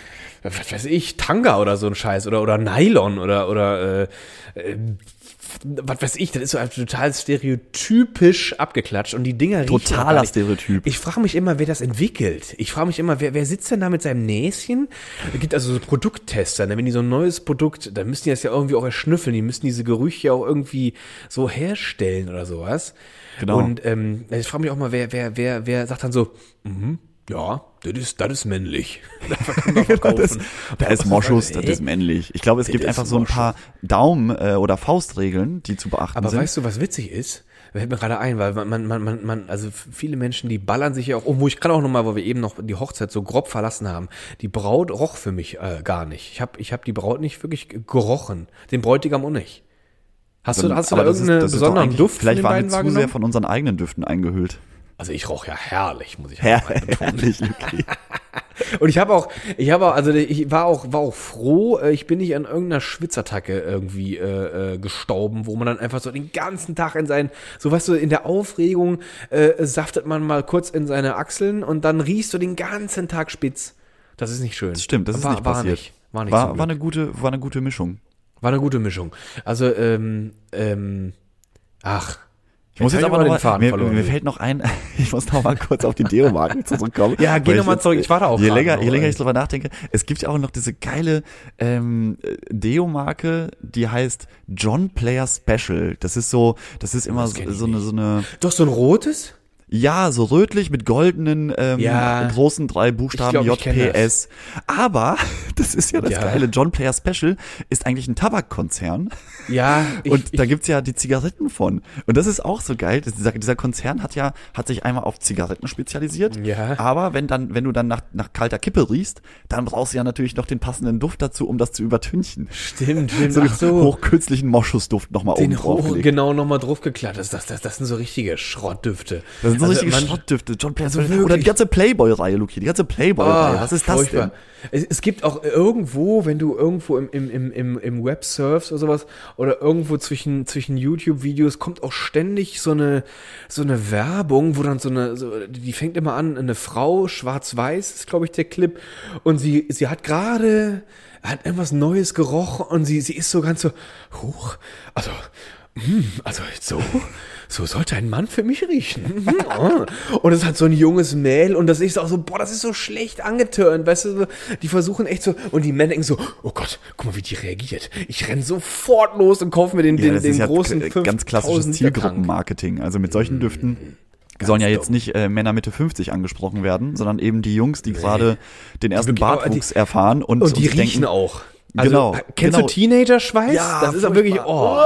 was weiß ich, Tanga oder so ein Scheiß oder oder Nylon oder oder äh, äh, was weiß ich, das ist so ein total stereotypisch abgeklatscht und die Dinger riechen Totaler. Stereotyp. Ich frage mich immer, wer das entwickelt. Ich frage mich immer, wer, wer sitzt denn da mit seinem Näschen? Es gibt also so Produkttester, ne? wenn die so ein neues Produkt, dann müssen die das ja irgendwie auch erschnüffeln, die müssen diese Gerüche auch irgendwie so herstellen oder sowas. Genau. Und ähm, ich frage mich auch mal, wer, wer, wer, wer sagt dann so, mhm, ja, das ist, das ist männlich. *laughs* Das kann man *laughs* verkaufen. Da ist Moschus, das ist männlich. Ich glaube, es gibt ist einfach so ein paar Daumen- äh, oder Faustregeln, die zu beachten Aber sind. weißt du, was witzig ist? Fällt mir gerade ein, weil man, man, man, man, also viele Menschen, die ballern sich ja auch, oh, wo ich gerade auch nochmal, wo wir eben noch die Hochzeit so grob verlassen haben, die Braut roch für mich äh, gar nicht. Ich habe ich hab die Braut nicht wirklich ge- gerochen, den Bräutigam auch nicht. Hast du, hast du da Aber das ist- irgendeinen das ist doch besonderen Duft Vielleicht waren wir zu sehr von unseren eigenen Düften eingehüllt. Also ich roch ja herrlich, muss ich Her betonen. herrlich, Luki. *laughs* Und ich habe auch, ich habe auch, also ich war auch, war auch froh, äh, ich bin nicht an irgendeiner Schwitzattacke irgendwie äh, äh, gestorben, wo man dann einfach so den ganzen Tag in seinen, so weißt du, in der Aufregung äh, saftet man mal kurz in seine Achseln und dann riechst du den ganzen Tag spitz. Das ist nicht schön. Das stimmt, das ist war, nicht war passiert. Nicht, war nicht War, war, eine gute, war eine gute Mischung. war eine gute Mischung. Also, ähm, ähm, ach. Ich muss jetzt aber den noch mal, Faden mir, verloren. mir fällt noch ein, *laughs* ich muss noch mal kurz auf die Deo-Marken zurückkommen. *laughs* Ja, geh noch mal zurück, ich warte auch Je länger, je länger ich drüber nachdenke, es gibt ja auch noch diese geile ähm, Deo-Marke, die heißt John Player Special. Das ist so, das ist immer Das so, so eine, so eine, Doch so ein rotes? ja, so rötlich mit goldenen ähm, Ja. großen drei Buchstaben JPS. Aber Das ist ja das Ja. geile. John Player Special ist eigentlich ein Tabakkonzern. Ja, ich, und da gibt's ja die Zigaretten von. Und das ist auch so geil. Das- Dieser, dieser Konzern hat ja, hat sich einmal auf Zigaretten spezialisiert. Ja. Aber wenn dann, wenn du dann nach, nach kalter Kippe riechst, dann brauchst du ja natürlich noch den passenden Duft dazu, um das zu übertünchen. stimmt, stimmt. So, Ach so. hochkünstlichen Moschusduft nochmal oben den drauf. hoch, genau nochmal draufgeklatscht. Das, das, das, das sind so richtige Schrottdüfte. Das sind so Also richtige man- Schrottdüfte. John Player Also. Oder die ganze Playboy-Reihe, Luki. Die ganze Playboy-Reihe. Ah, Was ist das furchtbar. denn? Es, es gibt auch irgendwo, wenn du irgendwo im, im, im, im, im Web surfst oder sowas, oder irgendwo zwischen, zwischen YouTube-Videos kommt auch ständig so eine, so eine Werbung, wo dann so eine, so, die fängt immer an, eine Frau, schwarz-weiß ist, glaube ich, der Clip, und sie, sie hat gerade, hat irgendwas Neues gerochen und sie, sie ist so ganz so, huch, also, hm, also so, so sollte ein Mann für mich riechen. *laughs* Und es hat so ein junges Mädel und das ist auch so, boah, das ist so schlecht angeturnt, weißt du, die versuchen echt so, und die Männer denken so, oh Gott, guck mal, wie die reagiert. Ich renn sofort los und kaufe mir den, Ja, den, das den ist ja großen k- ganz 5000 klassisches. Zielgruppenmarketing. Also mit solchen Düften sollen ja jetzt dumm. nicht äh, Männer Mitte 50 angesprochen werden, sondern eben die Jungs, die gerade den ersten wirklich- aber Bartwuchs die- erfahren und, Und die sich riechen denken, auch. Also, Genau, äh, Kennst genau. du Teenager-Schweiß? Ja, das ist aber wirklich, oh.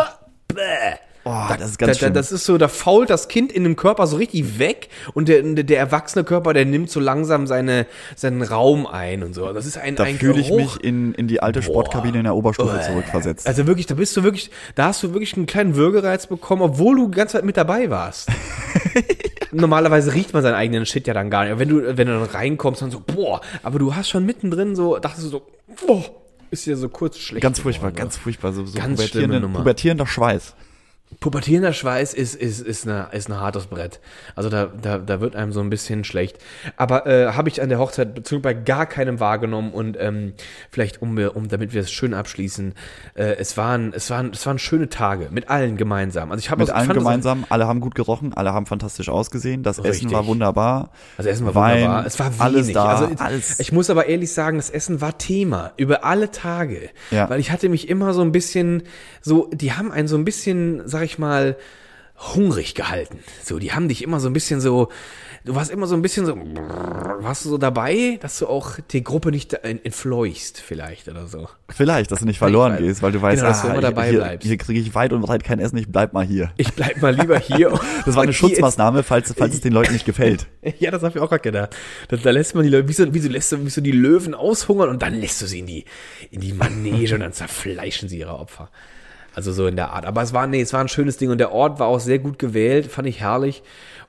furchtbar. Oh, das ist Da, ganz da, schlimm. das ist so, da fault das Kind in dem Körper so richtig weg und der, der, erwachsene Körper, der nimmt so langsam seine, seinen Raum ein und so. Das ist ein, da ein fühle ich mich in, in die alte Sportkabine in der Oberstufe zurückversetzt. Also wirklich, da bist du wirklich, da hast du wirklich einen kleinen Würgereiz bekommen, obwohl du die ganze Zeit mit dabei warst. *laughs* Normalerweise riecht man seinen eigenen Shit ja dann gar nicht. Aber wenn du, wenn du dann reinkommst, dann so, boah, aber du hast schon mittendrin so, dachtest du so, boah, ist dir so kurz schlecht. ganz furchtbar, geworden, ganz furchtbar. So, so Ganz Nummer. pubertierender Schweiß. Pubertierender Schweiß ist, ist, ist, eine, ist ein hartes Brett. Also da, da, da wird einem so ein bisschen schlecht. Aber äh, habe ich an der Hochzeit beziehungsweise bei gar keinem wahrgenommen und ähm, vielleicht, um, wir- um damit wir es schön abschließen, äh, es, waren, es, waren, es waren schöne Tage mit allen gemeinsam. Also ich habe Mit allen gemeinsam, alle haben gut gerochen, alle haben fantastisch ausgesehen, das Essen Richtig. war wunderbar. Also Essen war Wein, wunderbar. Es war wenig. alles da, also, alles. Ich muss aber ehrlich sagen, das Essen war Thema über alle Tage. Ja. Weil ich hatte mich immer so ein bisschen, so, die haben einen so ein bisschen, sag ich mal, hungrig gehalten. So, die haben dich immer so ein bisschen so, du warst immer so ein bisschen so, warst du so dabei, dass du auch die Gruppe nicht en- entfleuchst vielleicht oder so. Vielleicht, dass du nicht verloren gehst, weil du weißt, Genau, dass du ah, immer dabei hier, bleibst. hier kriege ich weit und breit kein Essen, ich bleib mal hier. Ich bleib mal lieber hier. *laughs* Das war eine *laughs* Schutzmaßnahme, falls, falls es den Leuten nicht gefällt. *laughs* Ja, das habe ich auch gerade gedacht. Da, da lässt man die Leute, wie so, wie so lässt du, wie so die Löwen aushungern und dann lässt du sie in die, in die Manege und dann zerfleischen sie ihre Opfer. Also so in der Art. Aber es war, nee, es war ein schönes Ding und der Ort war auch sehr gut gewählt, fand ich herrlich.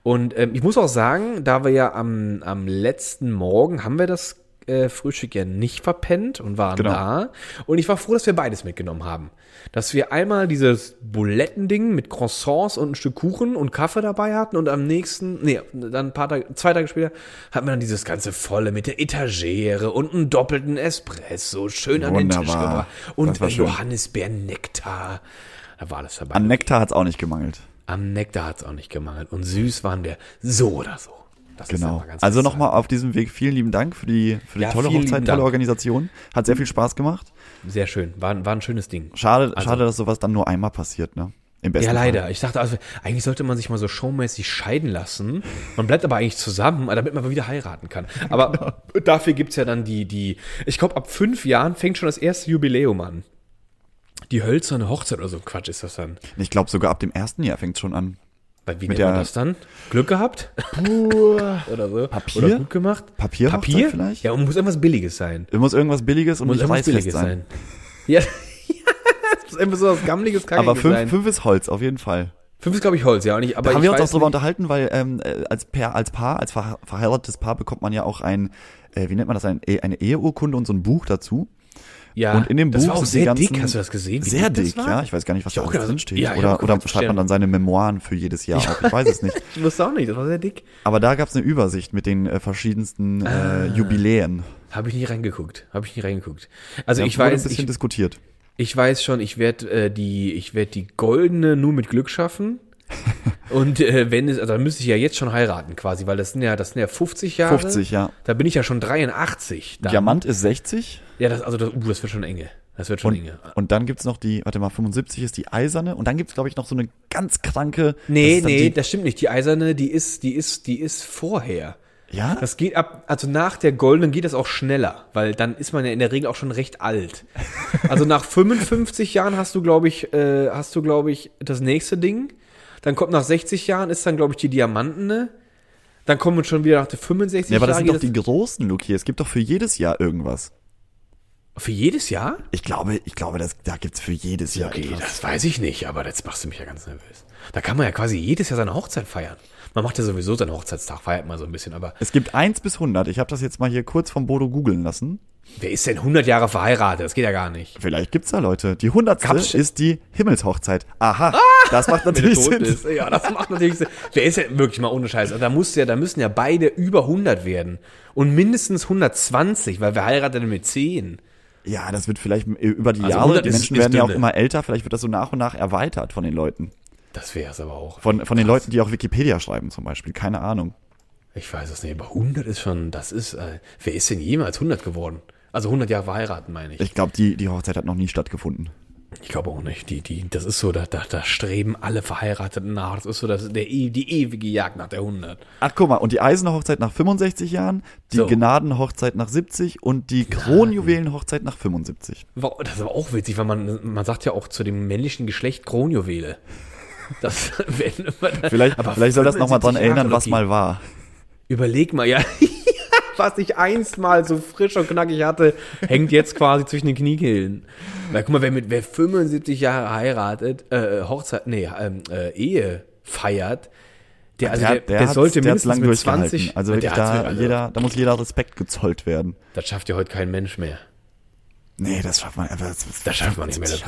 Und ähm, ich muss auch sagen, da wir ja am, am letzten Morgen haben wir das äh, Frühstück ja nicht verpennt und waren Genau. da. Und ich war froh, dass wir beides mitgenommen haben. Dass wir einmal dieses Bulettending mit Croissants und ein Stück Kuchen und Kaffee dabei hatten und am nächsten, nee, dann ein paar Tage, zwei Tage später hatten wir dann dieses ganze volle mit der Etagere und einen doppelten Espresso schön an den Tisch gebracht. Und. Johannisbeeren-Nektar. Da war alles dabei. An Nektar hat's auch nicht gemangelt. Am Nektar hat es auch nicht gemangelt. Und süß waren wir so oder so. Das Genau. Also nochmal auf diesem Weg vielen lieben Dank für die, für die Ja, tolle Hochzeit, tolle. Organisation. Hat sehr viel Spaß gemacht. Sehr schön. War, war ein schönes Ding. Schade, Also- schade, dass sowas dann nur einmal passiert, ne? Im besten Ja, Fall. leider. Ich dachte, also, eigentlich sollte man sich mal so showmäßig scheiden lassen. Man bleibt aber eigentlich zusammen, damit man mal wieder heiraten kann. Aber *laughs* dafür gibt's ja dann die, die, ich glaube, ab fünf Jahren fängt schon das erste Jubiläum an. Die hölzerne Hochzeit oder so Quatsch ist das dann. Ich glaube, sogar ab dem ersten Jahr fängt's schon an. Weil wie nennt man das dann? Glück gehabt? *laughs* oder so. Papier? Oder gut gemacht? Papierhochzeit Papier? vielleicht? Ja, und muss irgendwas Billiges sein. Muss irgendwas Billiges und Muss nicht irgendwas Billiges sein. sein. *laughs* Ja, es *laughs* muss einfach so was gammeliges, Aber Kackiges fünf, sein. fünf ist Holz, auf jeden Fall. Fünf ist, glaube ich, Holz, ja. Und ich, aber Da haben wir uns auch drüber unterhalten, weil ähm, äh, als, Paar, als Paar, als verhe- verheiratetes Paar bekommt man ja auch ein, äh, wie nennt man das, ein, E- eine Eheurkunde und so ein Buch dazu. Ja, und in dem das Buch war auch sehr ganzen- dick. Hast du das gesehen? Sehr dick, ja. Ich weiß gar nicht, was da gedacht, drin steht. ja, oder oder schreibt man dann seine Memoiren für jedes Jahr auf. Ich weiß es nicht. *laughs* Ich wusste auch nicht, das war sehr dick. Aber da gab es eine Übersicht mit den äh, verschiedensten Ah. äh, Jubiläen. Habe ich nie reingeguckt. Habe ich nie reingeguckt. Also Ja, ich wurde weiß, ein bisschen ich, diskutiert. ich weiß schon, ich werde äh, die, ich werde die goldene nur mit Glück schaffen. *laughs* Und äh, wenn es, also dann müsste ich ja jetzt schon heiraten quasi, weil das sind ja, das sind ja 50 Jahre. 50, ja. Da bin ich ja schon 83. Dann. Diamant ist 60 Ja, das, also das, uh, das wird schon enge. Das wird schon und, enge. und dann gibt's noch die, warte mal, 75 ist die eiserne und dann gibt's glaube ich, noch so eine ganz kranke. das Nee, dann nee, die, das stimmt nicht. Die eiserne, die ist, die ist, die ist vorher. Ja? Das geht ab, also nach der goldenen geht das auch schneller, weil dann ist man ja in der Regel auch schon recht alt. *laughs* Also nach 55 Jahren hast du, glaube ich, äh, hast du, glaube ich, das nächste Ding. Dann kommt nach 60 Jahren ist dann, glaube ich, die Diamantene. Dann kommen schon wieder nach der 65 Ja, aber das Jahre. sind doch die großen, Luki. Es gibt doch für jedes Jahr irgendwas. für jedes Jahr? Ich glaube, ich glaube, das, da gibt's für jedes Jahr Okay, etwas. das weiß ich nicht, aber jetzt machst du mich ja ganz nervös. Da kann man ja quasi jedes Jahr seine Hochzeit feiern. Man macht ja sowieso seinen Hochzeitstag, feiert mal so ein bisschen, aber Es gibt 1 bis 100. Ich habe das jetzt mal hier kurz vom Bodo googeln lassen. wer ist denn 100 Jahre verheiratet? Das geht ja gar nicht. Vielleicht gibt's da Leute. Die 100. Gab's- ist die Himmelshochzeit. Aha, das macht *laughs* natürlich Sinn. ist. Ja, das macht natürlich Sinn. Wer ist ja wirklich mal ohne Scheiß? Also da muss ja, da müssen ja beide über 100 werden. Und mindestens 120, weil wer heiratet denn mit 10? Ja, das wird vielleicht über die Also Jahre, 100 die Menschen werden ja auch immer älter, vielleicht wird das so nach und nach erweitert von den Leuten. Das wäre es aber auch. Von, von den. Leuten, die auch Wikipedia schreiben zum Beispiel. Keine Ahnung. Ich weiß es nicht, aber 100 ist schon, das ist, äh, wer ist denn jemals 100 geworden? Also 100 Jahre verheiratet, meine ich. Ich glaube, die, die Hochzeit hat noch nie stattgefunden. Ich glaube auch nicht. Die, die, das ist so, da, da, da streben alle Verheirateten nach. Das ist so das, der, e- die ewige Jagd nach der 100. Ach, guck mal, und die Eisenhochzeit nach 65 Jahren, die So. Gnadenhochzeit nach 70 und die Kronjuwelenhochzeit nach 75. Wow, Das ist aber auch witzig, weil man, man sagt ja auch zu dem männlichen Geschlecht Kronjuwele. Das, *laughs* wenn, Vielleicht, aber vielleicht soll das nochmal dran 75 erinnern, was mal war. Überleg mal, ja, *laughs* was ich einst mal so frisch und knackig hatte, hängt jetzt quasi zwischen den Kniekehlen. Na, guck mal, wer mit wer 75 Jahre heiratet, äh, Hochzeit, nee, ähm, äh, Ehe feiert, der, also der, der, hat's- sollte der mindestens lang mit durchgehalten. 20, Also wirklich, der da, jeder, da muss jeder Respekt gezollt werden. Das schafft ja heute kein Mensch mehr. Nee, das schafft man einfach. Das, Das schafft man nicht mehr, das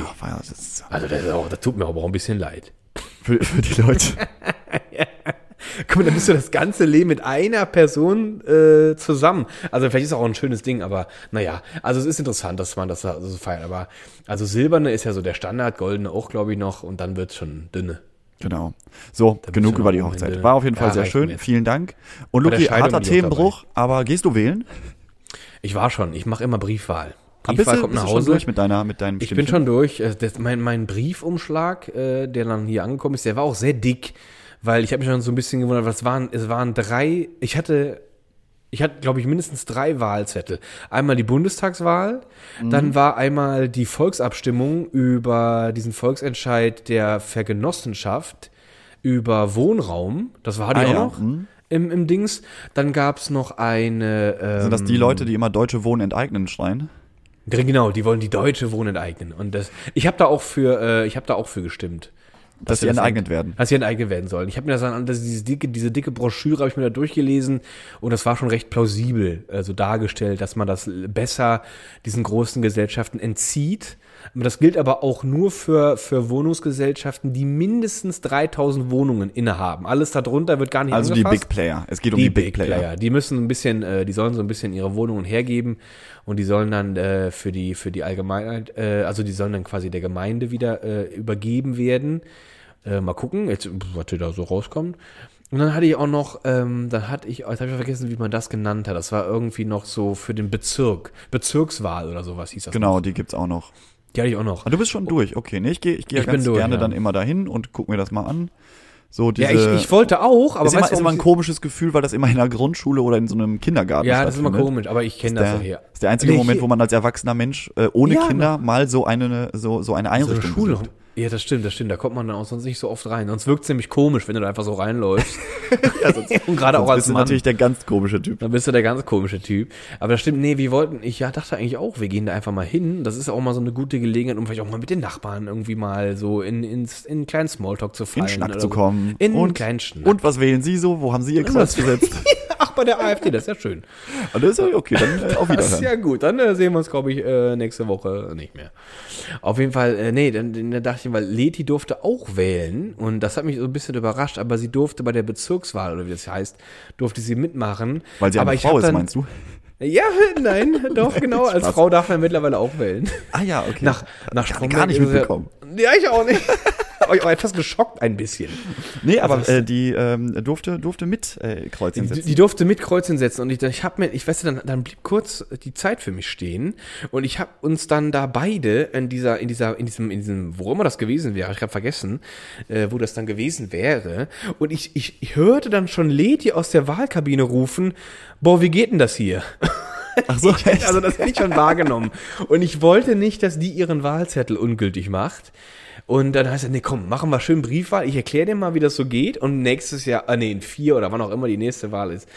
Also das, ist auch, das tut mir aber auch ein bisschen leid. Für, für die Leute. *laughs* Guck mal, dann bist du das ganze Leben mit einer Person äh, zusammen. Also vielleicht ist auch ein schönes Ding, aber naja, also es ist interessant, dass man das da so feiert. Aber also silberne ist ja so der Standard, goldene auch, glaube ich, noch und dann wird's schon dünne. Genau. So, genug wir über die Hochzeit. War auf jeden Fall Ja, sehr schön. Vielen Dank. Und Luki, harter Themenbruch, aber gehst du wählen? Ich war schon, ich mache immer Briefwahl. Ah, bist kommt nach du schon Hause. durch mit deiner, mit deinem Ich bin schon durch. Äh, Das, mein, mein Briefumschlag, äh, der dann hier angekommen ist, der war auch sehr dick, weil ich habe mich schon so ein bisschen gewundert, was waren, es waren drei, ich hatte, ich hatte, glaube ich, mindestens drei Wahlzettel. Einmal die Bundestagswahl, Mhm. dann war einmal die Volksabstimmung über diesen Volksentscheid der Vergenossenschaft über Wohnraum. Das war die Ah, auch ja. noch. Im, Im Dings. Dann gab's noch eine. Ähm, Sind das die Leute, die immer deutsche Wohnen enteignen schreien? Genau, die wollen die deutsche Wohnen enteignen. Und das, ich habe da auch für, äh, ich habe da auch für gestimmt. Dass sie wir das enteignet ent- werden. Dass sie enteignet werden sollen. Ich habe mir das das, diese dicke, diese dicke Broschüre habe ich mir da durchgelesen und das war schon recht plausibel, also dargestellt, dass man das besser diesen großen Gesellschaften entzieht. Das gilt aber auch nur für, für Wohnungsgesellschaften, die mindestens 3000 Wohnungen innehaben. Alles darunter wird gar nicht Also die angefasst. Big Player. Es geht um die, Big Player. Die müssen ein bisschen, äh, die sollen so ein bisschen ihre Wohnungen hergeben und die sollen dann äh, für die für die Allgemeinheit, äh, also die sollen dann quasi der Gemeinde wieder äh, übergeben werden. Äh, mal gucken, jetzt was da so rauskommt. Und dann hatte ich auch noch, ähm, dann hatte ich, jetzt habe ich vergessen, wie man das genannt hat. Das war irgendwie noch so für den Bezirk, Bezirkswahl oder sowas hieß das. Genau, die gibt's auch noch. Die hatte ich auch noch. Ah, du bist schon durch. Okay, nee, ich gehe ich geh ja Ich bin ganz durch, gerne ja. dann immer dahin und guck mir das mal an. So diese, Ja, ich, ich wollte auch, aber ist immer, ist immer ein komisches Gefühl, weil das immer in einer Grundschule oder in so einem Kindergarten Ja, das ist immer komisch, aber ich kenne das ja hier. ist der einzige Nee, Moment, wo man als erwachsener Mensch äh, ohne Ja, Kinder mal so eine so so eine So eine Einrichtung Schule. besucht. Ja, das stimmt, das stimmt. Da kommt man dann auch sonst nicht so oft rein. Sonst wirkt es nämlich komisch, wenn du da einfach so reinläufst. *laughs* Und gerade auch Sonst als bist du Mann. natürlich der ganz komische Typ. Dann bist du der ganz komische Typ. Aber das stimmt, nee, wir wollten, ich ja, dachte eigentlich auch, wir gehen da einfach mal hin. Das ist auch mal so eine gute Gelegenheit, um vielleicht auch mal mit den Nachbarn irgendwie mal so in, ins, in einen kleinen Smalltalk zu fallen. In Schnack oder zu kommen. In einen und, kleinen Schnack. und was wählen Sie so? Wo haben Sie Ihr Kreuz gesetzt? *laughs* Bei der AfD, das ist ja schön. Und das ist ja okay, dann äh, auf Das ist Wiederhören. ja gut. Dann äh, sehen wir uns, glaube ich, äh, nächste Woche nicht mehr. Auf jeden Fall, äh, nee, dann, dann dachte ich, weil Leti durfte auch wählen und das hat mich so ein bisschen überrascht, aber sie durfte bei der Bezirkswahl, oder wie das heißt, durfte sie mitmachen. Weil sie aber eine ich Frau ist, dann, meinst du? Ja, *laughs* nein, doch, *laughs* genau. Als. Frau darf man mittlerweile auch wählen. Ah ja, okay. Nach, nach Gar- Stromberg gar nicht mitbekommen. Ja, ich auch nicht. Hab *laughs* euch auch etwas geschockt ein bisschen. Nee, aber Also äh, die ähm, durfte, durfte mit äh, Kreuzchen Die, setzen. die durfte mit Kreuzchen setzen und ich, ich habe mir, ich weiß nicht, dann, dann blieb kurz die Zeit für mich stehen und ich habe uns dann da beide in dieser, in dieser, in diesem, in diesem, wo immer das gewesen wäre, ich habe vergessen, äh, wo das dann gewesen wäre und ich, ich, ich hörte dann schon Leti aus der Wahlkabine rufen, boah, wie geht denn das hier? *laughs* Ach so, Ich, also das hätte ich schon wahrgenommen. Und ich wollte nicht, dass die ihren Wahlzettel ungültig macht. Und dann heißt er, nee, komm, machen wir schön Briefwahl. Ich erkläre dir mal, wie das so geht. Und nächstes Jahr, ah, nee, in vier oder wann auch immer die nächste Wahl ist,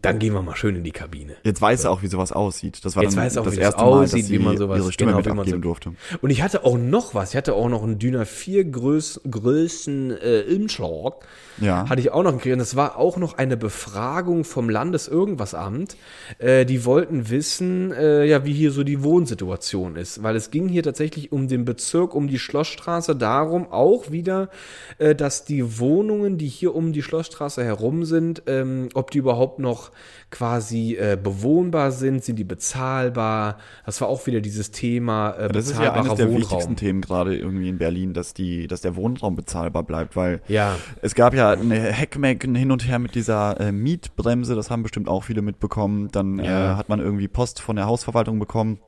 dann gehen wir mal schön in die Kabine. Jetzt weiß er auch, wie sowas aussieht. Das war Jetzt dann weiß er auch, das wie das erste Mal, dass aussieht, wie man sowas- ihre Stimme genau, wie man so- durfte. Und ich hatte auch noch was. Ich hatte auch noch einen DIN A4 Größ, Größen äh, Umschlag. Ja. Hatte ich auch noch gekriegt. Und das war auch noch eine Befragung vom Landes-Irgendwas-Amt. Äh, die wollten wissen, äh, ja, wie hier so die Wohnsituation ist. Weil es ging hier tatsächlich um den Bezirk, um die Schlossstraße, darum auch wieder, äh, dass die Wohnungen, die hier um die Schlossstraße herum sind, ähm, ob die überhaupt noch quasi äh, bewohnbar sind, sind die bezahlbar. Das war auch wieder dieses Thema äh, Das ist ja eines der Wohnraum. wichtigsten Themen gerade irgendwie in Berlin, dass die, dass der Wohnraum bezahlbar bleibt, weil Ja. es gab ja eine Heckmecken hin und her mit dieser äh, Mietbremse, das haben bestimmt auch viele mitbekommen. Dann Ja. äh, hat man irgendwie Post von der Hausverwaltung bekommen.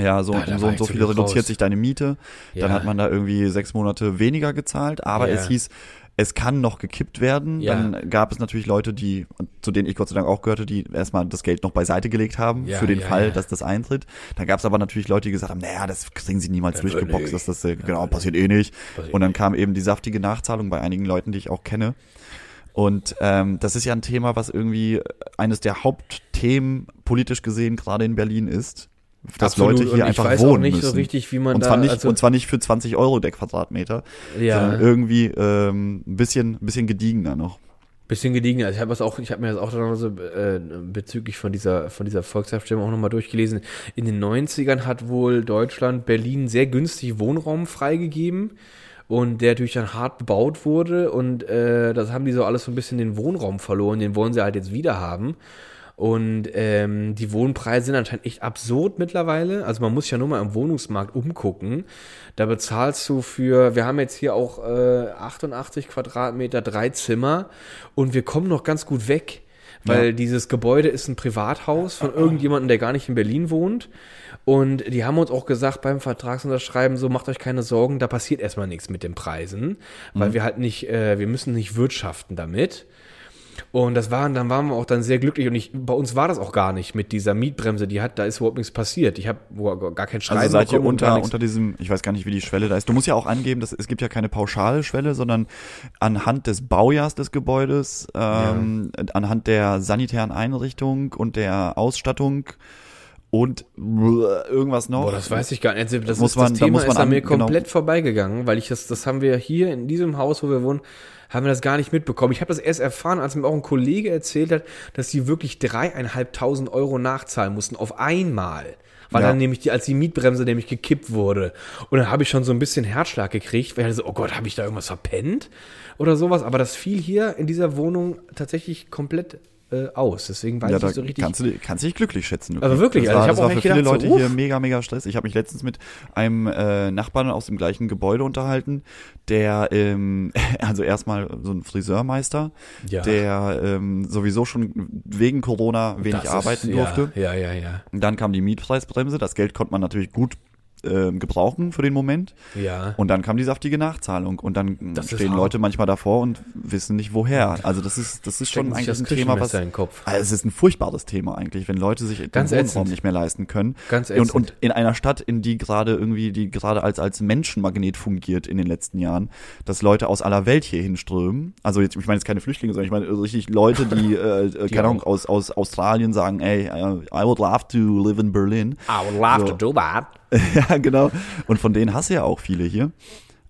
Ja, so, Ja, so war und so zum viel Glück reduziert raus. sich deine Miete. Dann Ja. hat man da irgendwie sechs Monate weniger gezahlt, aber Ja. es hieß, es kann noch gekippt werden. Ja. Dann gab es natürlich Leute, die, zu denen ich Gott sei Dank auch gehörte, die erstmal das Geld noch beiseite gelegt haben Ja, für den ja, Fall, dass das eintritt. Dann gab es aber natürlich Leute, die gesagt haben, naja, das kriegen sie niemals durchgeboxt, dass das äh, genau passiert eh nicht. Passiert Und dann nicht. kam eben die saftige Nachzahlung bei einigen Leuten, die ich auch kenne. Und ähm, das ist ja ein Thema, was irgendwie eines der Hauptthemen politisch gesehen gerade in Berlin ist. Dass Absolut. Leute Und hier einfach wohnen nicht müssen. so richtig, wie man und da- zwar nicht also- und zwar nicht für 20 Euro der Quadratmeter, Ja. sondern irgendwie ähm, ein bisschen ein bisschen gediegener noch. Bisschen gediegener. Also ich habe auch, ich habe mir das auch dann so äh, bezüglich von dieser von dieser Volksabstimmung auch nochmal durchgelesen. In den 90ern hat wohl Deutschland Berlin sehr günstig Wohnraum freigegeben und der natürlich dann hart bebaut wurde und äh, das haben die so alles so ein bisschen den Wohnraum verloren. Den wollen sie halt jetzt wieder haben. Und ähm, die Wohnpreise sind anscheinend echt absurd mittlerweile. Also man muss ja nur mal im Wohnungsmarkt umgucken. Da bezahlst du für, wir haben jetzt hier auch äh, 88 Quadratmeter, drei Zimmer und wir kommen noch ganz gut weg. Weil Ja. dieses Gebäude ist ein Privathaus von irgendjemandem, der gar nicht in Berlin wohnt. Und die haben uns auch gesagt beim Vertragsunterschreiben, so macht euch keine Sorgen, da passiert erstmal nichts mit den Preisen, weil wir halt nicht, äh, wir müssen nicht wirtschaften damit. Und das waren, dann waren wir auch dann sehr glücklich und ich, bei uns war das auch gar nicht mit dieser Mietbremse, die hat, da ist überhaupt nichts passiert. Ich habe gar kein Schreiben Also seid ihr unter, unter diesem, ich weiß gar nicht, wie die Schwelle da ist. Du musst ja auch angeben, dass es gibt ja keine Pauschalschwelle, sondern anhand des Baujahrs des Gebäudes, ähm, anhand der sanitären Einrichtung und der Ausstattung und irgendwas noch. Boah, das weiß ich gar nicht. Also, Das, Muss ist, man- das da Thema muss man ist an mir genau. komplett vorbeigegangen, weil ich das, das haben wir hier in diesem Haus, wo wir wohnen, haben wir das gar nicht mitbekommen. Ich habe das erst erfahren, als mir auch ein Kollege erzählt hat, dass die wirklich dreieinhalbtausend Euro nachzahlen mussten auf einmal. Weil Ja. dann nämlich die, als die Mietbremse nämlich gekippt wurde. Und dann habe ich schon so ein bisschen Herzschlag gekriegt, weil ich so, oh Gott, habe ich da irgendwas verpennt? Oder sowas. Aber das fiel hier in dieser Wohnung tatsächlich komplett äh, aus. Deswegen weiß ja, ich nicht so richtig. kannst du kannst dich glücklich schätzen. Aber wirklich, das also war, ich hab das war auch für viele gedacht, Leute so, hier mega, mega Stress. Ich habe mich letztens mit einem äh, Nachbarn aus dem gleichen Gebäude unterhalten, der ähm, *laughs* also erstmal so ein Friseurmeister, Ja. der ähm, sowieso schon wegen Corona wenig Das ist- arbeiten ja, durfte. Ja, ja, ja. Und Dann kam die Mietpreisbremse, das Geld konnte man natürlich gut ähm, gebrauchen für den Moment. Ja. Und dann kam die saftige Nachzahlung und dann Das stehen. Leute manchmal davor und wissen nicht woher. Also das ist das ist schon Stecken eigentlich das ein Thema, was Kopf. also es ist ein furchtbares Thema eigentlich, wenn Leute sich Ganz den Wohnraum ätzend. nicht mehr leisten können. Ganz und, ätzend. und in einer Stadt, in die gerade irgendwie, die gerade als, als Menschenmagnet fungiert in den letzten Jahren, dass Leute aus aller Welt hier hinströmen. Also jetzt, ich meine jetzt keine Flüchtlinge, sondern ich meine richtig Leute, die, *laughs* äh, äh, keine Ahnung, aus, aus Australien sagen, ey, I would love to live in Berlin. I would love So. to do that. *laughs* ja, genau. Und von denen hast du ja auch viele hier.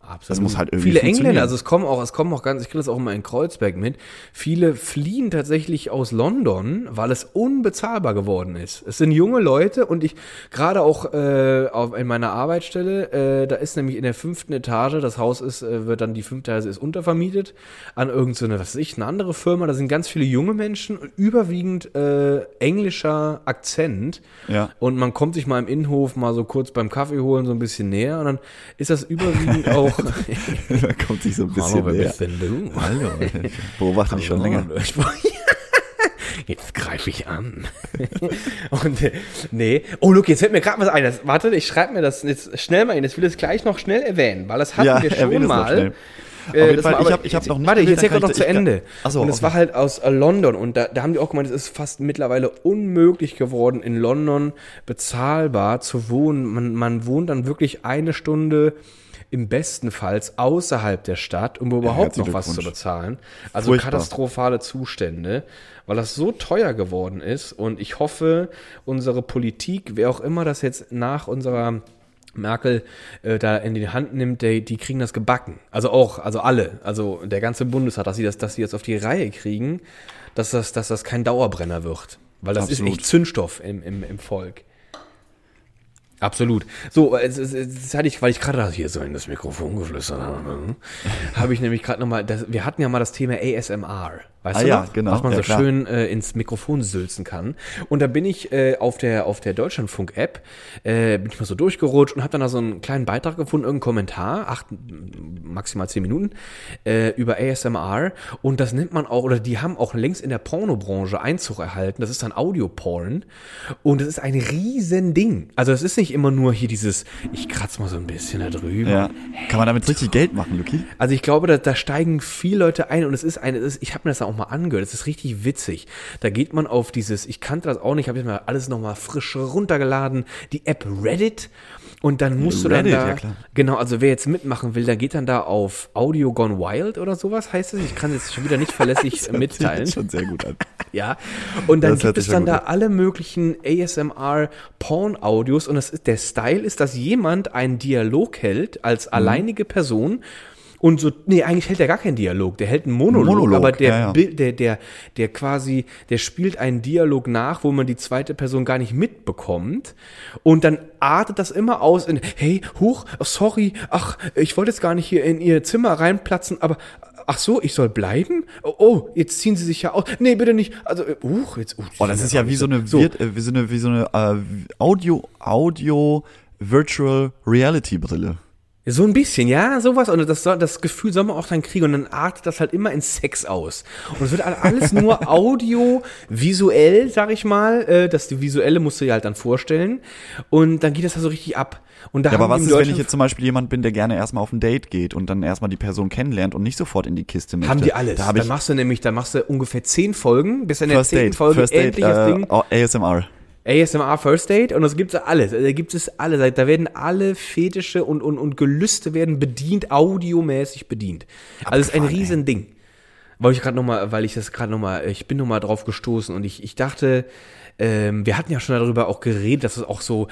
Absolut. Das muss halt irgendwie Viele. Engländer, also es kommen auch, es kommen auch ganz, ich kriege das auch immer in Kreuzberg mit. Viele fliehen tatsächlich aus London, weil es unbezahlbar geworden ist. Es sind junge Leute und ich gerade auch äh, auf, in meiner Arbeitsstelle, äh, da ist nämlich in der fünften Etage, das Haus ist, äh, wird dann die fünfte Etage ist untervermietet an irgendeine, so was weiß ich, eine andere Firma. Da sind ganz viele junge Menschen überwiegend äh, englischer Akzent. Ja. Und man kommt sich mal im Innenhof mal so kurz beim Kaffee holen so ein bisschen näher und dann ist das überwiegend *laughs* auch *laughs* da kommt sich so ein bisschen Hallo, wer näher. bist denn du? Hallo, ich beobachte dich schon länger. Ich- *laughs* Jetzt greife ich an. *laughs* Und äh, nee. Oh, look, jetzt fällt mir gerade was ein. Das, warte, ich schreibe mir das jetzt schnell mal hin. Ich will das gleich noch schnell erwähnen, weil das hatten Ja, wir schon mal. Äh, das Fall, war ich aber- hab- ich hab noch nicht Warte, ich gewählt, erzähl dann noch zu ich- Ende. Ach so, und es okay. war halt aus äh, London und da, da haben die auch gemeint, es ist fast mittlerweile unmöglich geworden, in London bezahlbar zu wohnen. Man, man wohnt dann wirklich eine Stunde im bestenfalls außerhalb der Stadt, um überhaupt herzlichen noch was zu bezahlen. Also Furchtbar. katastrophale Zustände, weil das so teuer geworden ist. Und ich hoffe, unsere Politik, wer auch immer das jetzt nach unserer Merkel äh, da in die Hand nimmt, die, die kriegen das gebacken. Also auch, also alle, also der ganze Bundesrat, dass sie das, dass sie das auf die Reihe kriegen, dass das, dass das kein Dauerbrenner wird. Weil das Absolut. ist echt Zündstoff im, im, im Volk. Absolut. So, es, es hatte ich, weil ich gerade hier so in das Mikrofon geflüstert habe, habe ich nämlich gerade nochmal, wir hatten ja mal das Thema ASMR. Weißt Ah du ja, genau, Was man ja, so klar. schön äh, ins Mikrofon sülzen kann. Und da bin ich äh, auf der auf der Deutschlandfunk-App, äh, bin ich mal so durchgerutscht und habe dann da so einen kleinen Beitrag gefunden, irgendeinen Kommentar, acht, maximal zehn Minuten, äh, über ASMR. Und das nennt man auch, oder die haben auch längst in der Pornobranche Einzug erhalten. Das ist dann Audio-Porn. Und das ist ein riesen Ding. Also es ist nicht immer nur hier dieses, ich kratz mal so ein bisschen da drüber. Ja. Kann man damit richtig Geld machen, Luki? Also ich glaube, da, da steigen viele Leute ein und es ist eine, ich habe mir das auch mal angehört, es ist richtig witzig. Da geht man auf dieses, ich kannte das auch nicht, habe jetzt mal alles nochmal frisch runtergeladen, die App Reddit und dann musst Reddit, du dann da, ja genau, also wer jetzt mitmachen will, der geht dann da auf Audio Gone Wild oder sowas heißt es. Ich kann es jetzt schon wieder nicht verlässlich *laughs* mitteilen. Sieht schon sehr gut an. *laughs* Ja. Und dann Das gibt es dann da alle möglichen ASMR-Porn-Audios und das ist, der Style ist, dass jemand einen Dialog hält als Mhm. alleinige Person und so, nee, eigentlich hält er gar keinen Dialog, der hält einen Monolog, Monolog, aber der, ja, ja. Der, der, der quasi, der spielt einen Dialog nach, wo man die zweite Person gar nicht mitbekommt und dann artet das immer aus in, hey, huch, sorry, ach, ich wollte jetzt gar nicht hier in ihr Zimmer reinplatzen, aber Ach so, ich soll bleiben? Oh, oh, jetzt ziehen sie sich ja aus. Nee, bitte nicht. Also, uh, jetzt. Uh, Oh, das ist ja wie so eine, so. Virt- äh, wie so eine, wie so eine äh, Audio, Audio Virtual Reality Brille. So ein bisschen, ja, sowas. Und das, das Gefühl soll man auch dann kriegen. Und dann artet das halt immer in Sex aus. Und es wird halt alles nur *laughs* audio, visuell, sag ich mal. Äh, Das die visuelle musst du dir halt dann vorstellen. Und dann geht das da so richtig ab. Und da Ja, aber was ist, wenn ich jetzt zum Beispiel jemand bin, der gerne erstmal auf ein Date geht und dann erstmal die Person kennenlernt und nicht sofort in die Kiste möchte? haben die alles. Da habe dann machst du nämlich, da machst du ungefähr zehn Folgen, bis in der zehnten Date, Folge First Date, endlich das äh, Ding. ASMR. ASMR First Date und das gibt es alles. Also Da gibt es alles. Da werden alle Fetische und, und, und Gelüste werden bedient, audiomäßig bedient. Also es ist ein Abgefahren, ey. Riesending. Wollte ich gerade nochmal, weil ich das gerade nochmal, ich bin nochmal drauf gestoßen und ich, ich dachte, ähm, wir hatten ja schon darüber auch geredet, dass es auch so,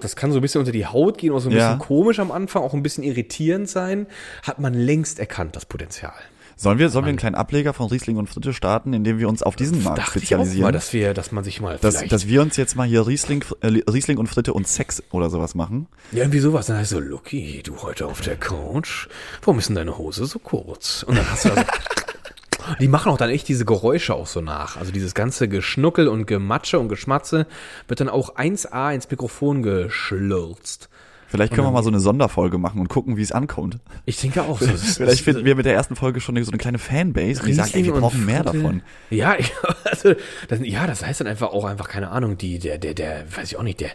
das kann so ein bisschen unter die Haut gehen, auch so ein Ja. bisschen komisch am Anfang, auch ein bisschen irritierend sein, hat man längst erkannt, das Potenzial. Sollen wir, sollen wir einen kleinen Ableger von Riesling und Fritte starten, indem wir uns auf diesen Markt Dachte ich auch spezialisieren? mal, dass wir, dass man sich mal dass, vielleicht, dass wir uns jetzt mal hier Riesling, äh, Riesling und Fritte und Sex oder sowas machen. Ja, irgendwie sowas. Dann heißt so, Lucky, du heute auf der Couch. Warum ist denn deine Hose so kurz? Und dann hast du da so *laughs* Die machen auch dann echt diese Geräusche auch so nach. Also dieses ganze Geschnuckel und Gematsche und Geschmatze wird dann auch 1A ins Mikrofon geschlürzt. Vielleicht können wir mal so eine Sonderfolge machen und gucken, wie es ankommt. Ich denke auch so. *laughs* Vielleicht finden wir mit der ersten Folge schon so eine kleine Fanbase, die sagen, ey, wir brauchen mehr davon. Ja, *laughs* also, das, ja, das heißt dann einfach auch einfach, keine Ahnung, die, der, der, der, weiß ich auch nicht, der,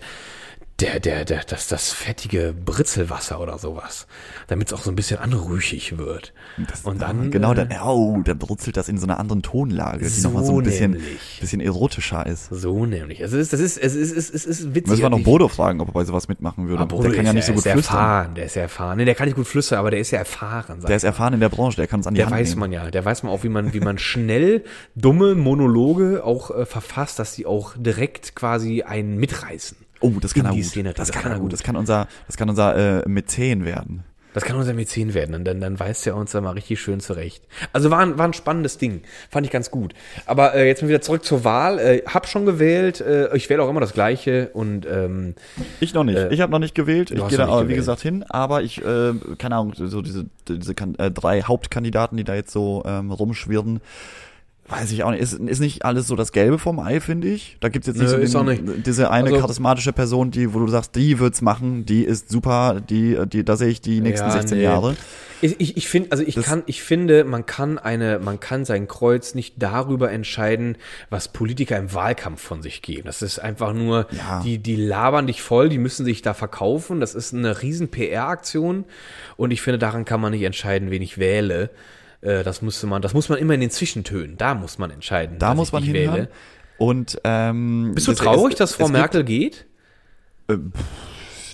der, der, der, das, das fettige Britzelwasser oder sowas. Damit es auch so ein bisschen anrüchig wird. Das, und dann. genau, äh, dann, oh, dann brutzelt das in so einer anderen Tonlage, die So nochmal so ein bisschen, nämlich. bisschen erotischer ist. So nämlich. Also es ist, das ist, es ist, es ist, es ist witzig. Müssen wir noch Bodo fragen, ob er bei sowas mitmachen würde. Ah, Bodo der kann ja nicht so gut ist flüstern. erfahren, der ist ja erfahren. Nee, der kann nicht gut flüstern, aber der ist ja erfahren. Der ist erfahren in der Branche, der kann uns an die Der Hand weiß nehmen. man ja, der weiß man auch, wie man, wie man schnell dumme Monologe auch äh, verfasst, dass die auch direkt quasi einen mitreißen. Oh, das kann er gut. Szenerie. Das kann er gut. Das kann unser, das kann unser äh, Mäzen werden. Das kann unser Mäzen werden und dann, dann weist er uns da mal richtig schön zurecht. Also war ein, war ein spannendes Ding. Fand ich ganz gut. Aber äh, jetzt mal wieder zurück zur Wahl. Äh, hab schon gewählt. Äh, ich wähle auch immer das Gleiche und ähm, Ich noch nicht. Äh, ich habe noch nicht gewählt. Ich gehe da wie gesagt, hin. Aber ich, äh, keine Ahnung, so diese, diese äh, drei Hauptkandidaten, die da jetzt so ähm, rumschwirren, weiß ich auch nicht, ist, ist nicht alles so das Gelbe vom Ei, finde ich. Da gibt's jetzt nicht Nö, so diesen, nicht. diese eine Also- charismatische Person, die, wo du sagst, die wird's machen, die ist super, die, die, da sehe ich die nächsten Ja, 16 nee. Jahre. Ich, ich, ich finde, also ich Das- kann, ich finde, man kann eine, man kann sein Kreuz nicht darüber entscheiden, was Politiker im Wahlkampf von sich geben. Das ist einfach nur, Ja. die, die labern dich voll, die müssen sich da verkaufen. Das ist eine riesen PR-Aktion. Und ich finde, daran kann man nicht entscheiden, wen ich wähle. Äh, Das musste man, das muss man immer in den Zwischentönen. Da muss man entscheiden. Da dass muss man wähle. Und ähm, Bist du es- traurig, es- dass Frau es Merkel geht? Äh,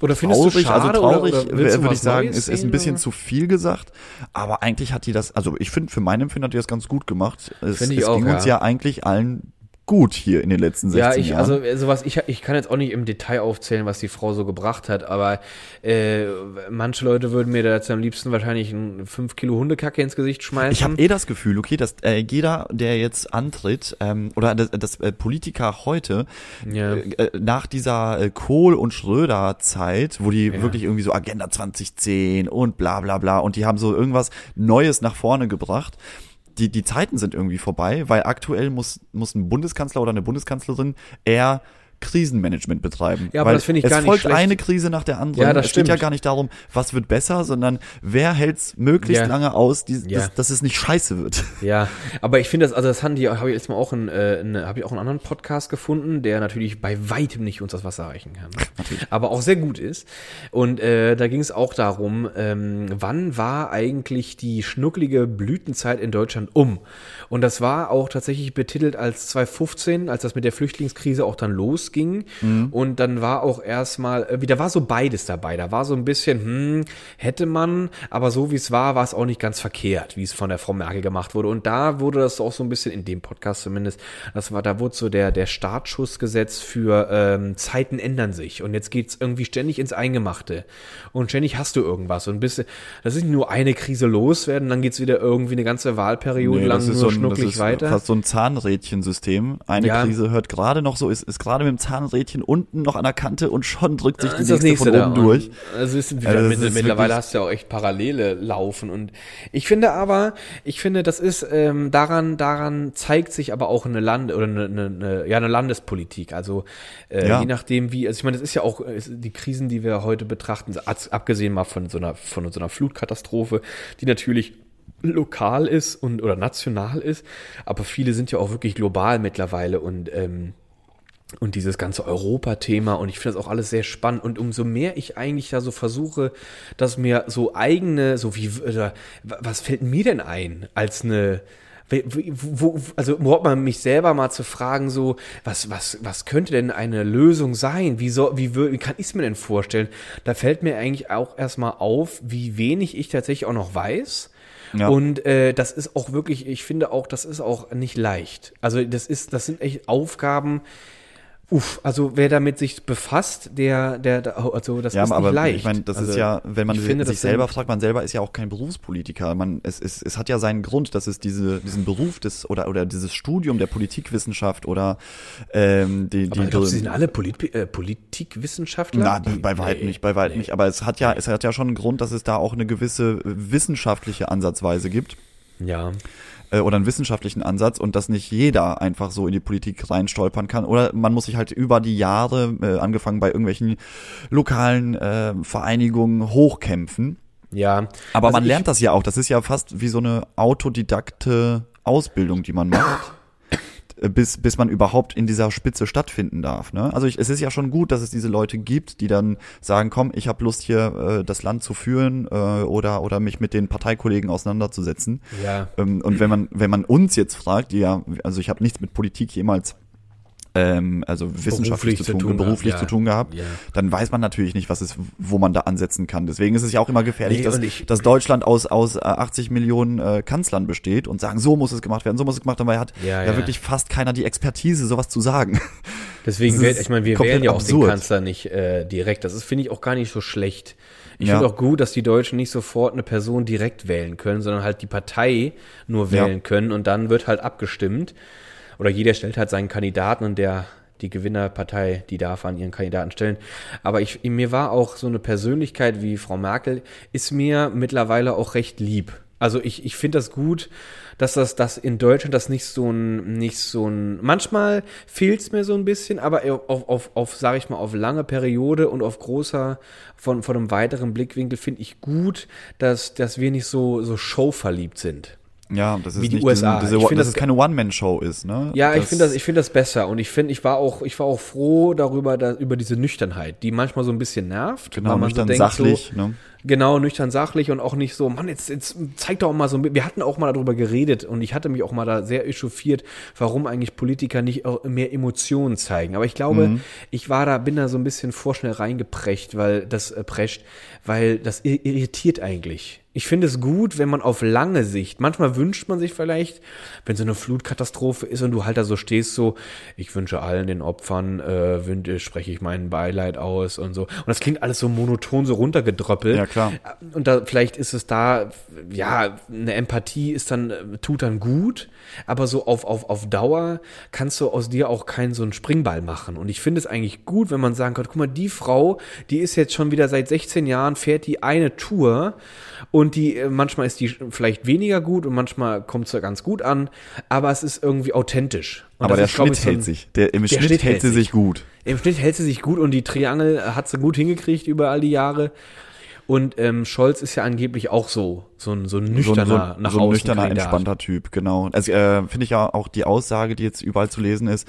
Oder findest du traurig, schade also traurig, oder, oder würde ich sagen, Neues ist, ist ein bisschen zu viel gesagt. Aber eigentlich hat die das, also ich finde, für mein Empfinden hat die das ganz gut gemacht. Es, es auch, ging uns ja. ja eigentlich allen gut hier in den letzten 16 Ja, ich, Jahren. also äh, sowas, ich, ich kann jetzt auch nicht im Detail aufzählen, was die Frau so gebracht hat, aber äh, manche Leute würden mir da jetzt am liebsten wahrscheinlich ein 5 Kilo Hundekacke ins Gesicht schmeißen. Ich habe eh das Gefühl, okay, dass äh, jeder, der jetzt antritt, ähm, oder das, das äh, Politiker heute, Ja. äh, äh, nach dieser äh, Kohl- und Schröder-Zeit, wo die Ja. wirklich irgendwie so Agenda 2010 und bla bla bla und die haben so irgendwas Neues nach vorne gebracht. Die, die Zeiten sind irgendwie vorbei, weil aktuell muss, muss ein Bundeskanzler oder eine Bundeskanzlerin eher Krisenmanagement betreiben. Ja, aber weil das finde ich es gar nicht folgt schlecht. eine Krise nach der anderen. Ja, das es geht ja stimmt. gar nicht darum, was wird besser, sondern wer hält's möglichst Ja. lange aus, die, Ja. dass, dass es nicht scheiße wird. *laughs* Ja, aber ich finde das, also das haben die, habe ich jetzt mal auch in, äh, in habe ich auch einen anderen Podcast gefunden, der natürlich bei weitem nicht uns das Wasser reichen kann, aber auch sehr gut ist. Und äh, da ging es auch darum, ähm, wann war eigentlich die schnucklige Blütenzeit in Deutschland um? Und das war auch tatsächlich betitelt als 2015, als das mit der Flüchtlingskrise auch dann losging. Und dann war auch erstmal, äh, wieder war so beides dabei. Da war so ein bisschen, hm, hätte man, aber so wie es war, war es auch nicht ganz verkehrt, wie es von der Frau Merkel gemacht wurde. Und da wurde das auch so ein bisschen, in dem Podcast zumindest, das war, da wurde so der, der Startschuss gesetzt für ähm, Zeiten ändern sich. Und jetzt geht's irgendwie ständig ins Eingemachte. Und ständig hast du irgendwas. Und bist, das ist nicht nur eine Krise loswerden, dann geht's wieder irgendwie eine ganze Wahlperiode Nee, lang das ist so ein, das schnucklig ist weiter. fast so ein Zahnrädchensystem. Eine Ja. Krise hört gerade noch so, ist, ist gerade mit dem Zahnrädchen unten noch an der Kante und schon drückt sich die nächste, nächste von oben durch. Also ist, Also mit, mittlerweile hast du ja auch echt Parallele laufen und ich finde aber, ich finde, das ist ähm, daran, daran zeigt sich aber auch eine Land oder eine, eine, eine ja eine Landespolitik. Also äh, Ja. je nachdem wie, also ich meine, das ist ja auch die Krisen, die wir heute betrachten, ab- abgesehen mal von so einer von so einer Flutkatastrophe, die natürlich lokal ist und oder national ist, aber viele sind ja auch wirklich global mittlerweile und ähm, und dieses ganze Europa-Thema und ich finde das auch alles sehr spannend und umso mehr ich eigentlich da so versuche, dass mir so eigene, so wie, oder, was fällt mir denn ein als eine, wo, also überhaupt mal mich selber mal zu fragen, so, was, was, was könnte denn eine Lösung sein? Wie, so, wie, wie kann ich es mir denn vorstellen? Da fällt mir eigentlich auch erstmal auf, wie wenig ich tatsächlich auch noch weiß. Ja. Und äh, das ist auch wirklich, ich finde auch, das ist auch nicht leicht. Also das ist, das sind echt Aufgaben. Uff, also wer damit sich befasst, der, der, der also das Ja, ist aber nicht leicht. ich meine, das also, ist ja, wenn man finde, sich selber fragt, man selber ist ja auch kein Berufspolitiker. Man, es, es, es hat ja seinen Grund, dass es diese, diesen Beruf des oder oder dieses Studium der Politikwissenschaft oder ähm, die, Aber die glaubst du, sie sind alle Polit äh, Politikwissenschaftler? Na, Die- bei weitem nee, nicht, bei weitem nee. nicht. Aber es hat ja, es hat ja schon einen Grund, dass es da auch eine gewisse wissenschaftliche Ansatzweise gibt Ja. Äh, oder einen wissenschaftlichen Ansatz und dass nicht jeder einfach so in die Politik reinstolpern kann. Oder man muss sich halt über die Jahre, äh, angefangen bei irgendwelchen lokalen äh, Vereinigungen, hochkämpfen. Ja. Aber Also man lernt das ja auch. Das ist ja fast wie so eine autodidakte Ausbildung, die man macht. Äh, Bis, bis man überhaupt in dieser Spitze stattfinden darf. Ne? Also ich, es ist ja schon gut, dass es diese Leute gibt, die dann sagen, komm, ich habe Lust hier äh, das Land zu führen äh, oder oder mich mit den Parteikollegen auseinanderzusetzen. Ja. Ähm, und wenn man wenn man uns jetzt fragt, die ja, also ich habe nichts mit Politik jemals ähm, also wissenschaftlich zu zu tun, tun beruflich gehabt, zu ja. tun gehabt, Ja. dann weiß man natürlich nicht, was ist, wo man da ansetzen kann. Deswegen ist es ja auch immer gefährlich, Nee, dass, ich- dass Deutschland aus aus äh, 80 Millionen äh, Kanzlern besteht und sagen, so muss es gemacht werden, so muss es gemacht werden, weil hat Ja, ja, ja. wirklich fast keiner die Expertise, sowas zu sagen. *laughs* Deswegen, ist ich meine, wir wählen ja auch absurd. den Kanzler nicht äh, direkt. Das ist, finde ich, auch gar nicht so schlecht. Ich Ja. finde auch gut, dass die Deutschen nicht sofort eine Person direkt wählen können, sondern halt die Partei nur Ja. wählen können und dann wird halt abgestimmt. Oder jeder stellt halt seinen Kandidaten und der die Gewinnerpartei, die darf an ihren Kandidaten stellen. Aber ich, mir war auch so eine Persönlichkeit wie Frau Merkel, ist mir mittlerweile auch recht lieb. Also ich, ich finde das gut, dass das, das in Deutschland das nicht so ein, nicht so ein, manchmal fehlt es mir so ein bisschen, aber auf, auf, auf sage ich mal, auf lange Periode und auf großer, von, von einem weiteren Blickwinkel finde ich gut, dass, dass wir nicht so, so showverliebt sind. Ja, das ist Wie die nicht USA. Diese, Ich find dass das es keine One-Man-Show ist, ne? Ja, ich finde das, ich finde das besser und ich finde, ich war auch, ich war auch froh darüber, da, über diese Nüchternheit, die manchmal so ein bisschen nervt. Genau, nüchtern, so denkt, sachlich, So, ne? Genau, nüchtern sachlich und auch nicht so, Mann, jetzt, jetzt zeig doch mal so, ein bi- wir hatten auch mal darüber geredet und ich hatte mich auch mal da sehr echauffiert, warum eigentlich Politiker nicht auch mehr Emotionen zeigen. Aber ich glaube, Mhm. ich war da, bin da so ein bisschen vorschnell reingeprescht, weil das äh, prescht, weil das ir- irritiert eigentlich. Ich finde es gut, wenn man auf lange Sicht, manchmal wünscht man sich vielleicht, wenn so eine Flutkatastrophe ist und du halt da so stehst, so, ich wünsche allen den Opfern, äh, wünsche, spreche ich mein Beileid aus und so. Und das klingt alles so monoton, so runtergedröppelt. Ja, klar. Und da, vielleicht ist es da, ja, eine Empathie ist dann, äh, tut dann gut, aber so auf, auf, auf Dauer kannst du aus dir auch keinen so einen Springball machen. Und ich finde es eigentlich gut, wenn man sagen kann, guck mal, die Frau, die ist jetzt schon wieder seit 16 Jahren, fährt die eine Tour und die, äh, manchmal ist die vielleicht weniger gut und manchmal kommt sie ganz gut an, aber es ist irgendwie authentisch. Und Aber der ist, Schnitt hält sich. Der, Im der Schnitt, Schnitt hält sie sich. sich gut. im Schnitt hält sie sich gut und die Triangel hat sie gut hingekriegt über all die Jahre. Und ähm, Scholz ist ja angeblich auch so, so ein, so ein nüchterner, so, ein- nach so ein nüchterner, entspannter Typ, genau. Also äh, finde ich ja auch die Aussage, die jetzt überall zu lesen ist,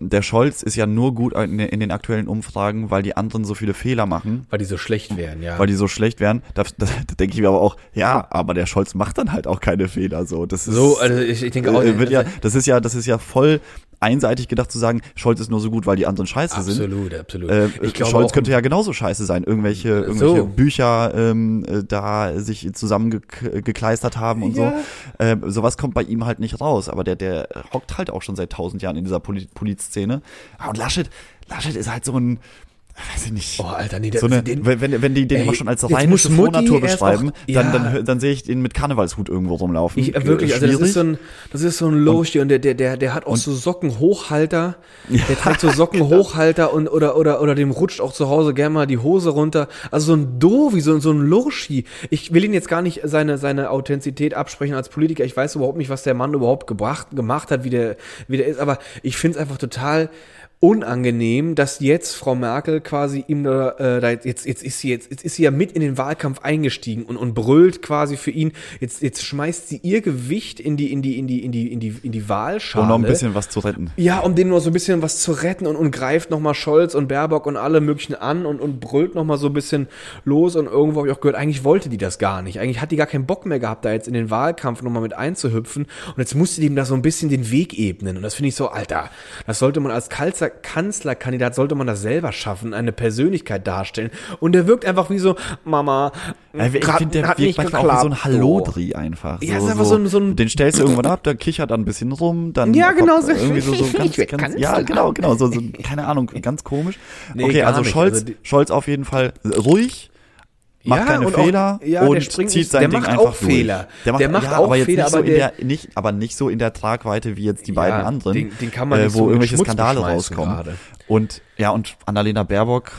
der Scholz ist ja nur gut in, in den aktuellen Umfragen, weil die anderen so viele Fehler machen, Weil die so schlecht wären, ja. weil die so schlecht wären. Da, da, da denke ich mir aber auch, ja, aber der Scholz macht dann halt auch keine Fehler. So, das ist, so, also ich, ich denke auch, äh, wird ja, das ist ja, das ist ja voll einseitig gedacht zu sagen, Scholz ist nur so gut, weil die anderen scheiße sind. absolut, absolut. Äh, ich glaube Scholz auch, könnte ja genauso scheiße sein. Irgendwelche, irgendwelche So. Bücher ähm, äh, da sich zusammengekleistert haben und Ja. so. Ähm, sowas kommt bei ihm halt nicht raus. Aber der, der hockt halt auch schon seit tausend Jahren in dieser Polit Polizszene. Ah, Und Laschet, Laschet ist halt so ein, weiß ich nicht. oh Alter, nee, so eine, den, wenn, wenn wenn die den Ey, immer schon als rheinische Frohnatur beschreiben, auch- dann, ja. dann, hö- dann sehe ich ihn mit Karnevalshut irgendwo rumlaufen. Ich, äh, wirklich, also das Schwierig. ist so ein, das ist so ein Loshi und der, der, der, der hat auch so Sockenhochhalter. Der trägt so *laughs* Sockenhochhalter und, oder, oder, oder dem rutscht auch zu Hause gerne mal die Hose runter. Also so ein Dovi, so, so ein Loshi. Ich will ihn jetzt gar nicht seine, seine Authentizität absprechen als Politiker. Ich weiß überhaupt nicht, was der Mann überhaupt gebracht, gemacht hat, wie der, wie der ist, aber ich finde es einfach total, unangenehm, dass jetzt Frau Merkel quasi ihm da, äh, da jetzt, jetzt ist sie jetzt, jetzt ist sie ja mit in den Wahlkampf eingestiegen und, und brüllt quasi für ihn. Jetzt, jetzt schmeißt sie ihr Gewicht in die, in die, in die, in die, in die, in die Wahlschale. um noch ein bisschen was zu retten. Ja, um denen nur so ein bisschen was zu retten und, und greift nochmal Scholz und Baerbock und alle möglichen an und, und brüllt nochmal so ein bisschen los und irgendwo habe ich auch gehört, eigentlich wollte die das gar nicht. Eigentlich hat die gar keinen Bock mehr gehabt, da jetzt in den Wahlkampf nochmal mit einzuhüpfen und jetzt musste die ihm da so ein bisschen den Weg ebnen und das finde ich so, Alter, das sollte man als Kanzler, Kanzlerkandidat, sollte man das selber schaffen, eine Persönlichkeit darstellen und der wirkt einfach wie so, Mama, Ja, ich finde, der hat wirkt manchmal auch wie so ein geklappt. Hallodri einfach. Ja, ist einfach so ein- so ein- den stellst du *laughs* irgendwann ab, der kichert dann ein bisschen rum, dann Ja, genau so. irgendwie so, so *laughs* ganz, ganz ja, genau, genau, so, so, keine Ahnung, ganz komisch. Nee, okay, also. Scholz, Also Scholz auf jeden Fall ruhig, macht keine und auch- Fehler ja, und der zieht sein der Ding macht einfach auch durch. Fehler. Der macht, Der macht ja, auch aber jetzt Fehler, nicht so aber in der- der, nicht, aber nicht so in der Tragweite wie jetzt die beiden Ja, anderen, den- den kann man äh, wo so irgendwelche Schmutz Skandale rauskommen. gerade. Und ja, und Annalena Baerbock,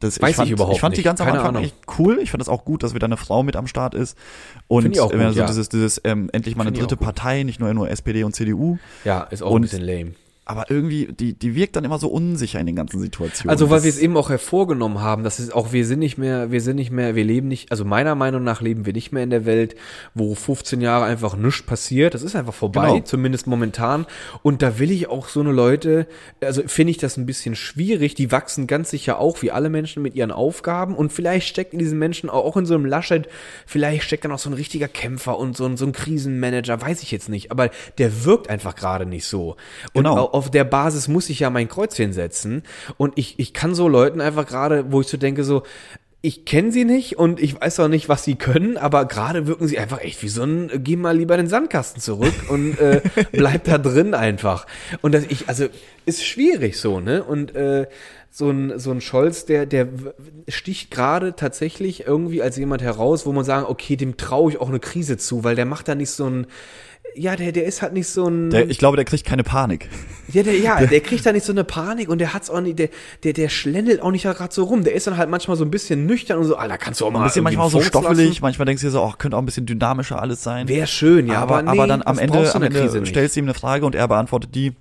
das, Weiß ich fand, ich überhaupt ich fand die nicht. ganz am Keine Anfang Ahnung. echt cool. Ich fand das auch gut, dass wieder eine Frau mit am Start ist. Und Find ich auch gut, so ja. dieses, dieses ähm, endlich mal eine Find dritte. Partei, nicht nur nur SPD und CDU. Ja, ist auch Und- ein bisschen lame. Aber irgendwie, die, die wirkt dann immer so unsicher in den ganzen Situationen. Also weil wir es eben auch hervorgenommen haben, das ist auch, wir sind nicht mehr, wir sind nicht mehr, wir leben nicht, also meiner Meinung nach leben wir nicht mehr in der Welt, wo 15 Jahre einfach nichts passiert. Das ist einfach vorbei, Genau. zumindest momentan. Und da will ich auch so eine Leute, also finde ich das ein bisschen schwierig. Die wachsen ganz sicher auch wie alle Menschen mit ihren Aufgaben. Und vielleicht steckt in diesen Menschen auch, auch in so einem Laschet, vielleicht steckt dann auch so ein richtiger Kämpfer und so ein, so ein Krisenmanager, weiß ich jetzt nicht. Aber der wirkt einfach gerade nicht so. Und Genau. au- auf der Basis muss ich ja mein Kreuzchen setzen. Und ich, ich kann so Leuten einfach gerade, wo ich so denke, so, ich kenne sie nicht und ich weiß auch nicht, was sie können, aber gerade wirken sie einfach echt wie so ein, äh, geh mal lieber in den Sandkasten zurück und äh, *laughs* bleib da drin einfach. Und das ich, also, ist schwierig so, ne? Und äh, so ein, so ein Scholz, der, der sticht gerade tatsächlich irgendwie als jemand heraus, wo man sagen, okay, dem traue ich auch eine Krise zu, weil der macht da nicht so ein, ja, der, der ist halt nicht so ein. Der, ich glaube, der kriegt keine Panik. Ja, der, ja, der kriegt da nicht so eine Panik und der hat's auch nicht, der, der, der schlendelt auch nicht gerade so rum. Der ist dann halt manchmal so ein bisschen nüchtern und so, Alter, kannst du auch mal Ein bisschen manchmal so einen Furz stoffelig, lassen? manchmal denkst du dir so, oh, könnte auch ein bisschen dynamischer alles sein. Wäre schön, ja, aber, aber, nee, aber dann am Ende, am der Ende stellst du ihm eine Frage und er beantwortet die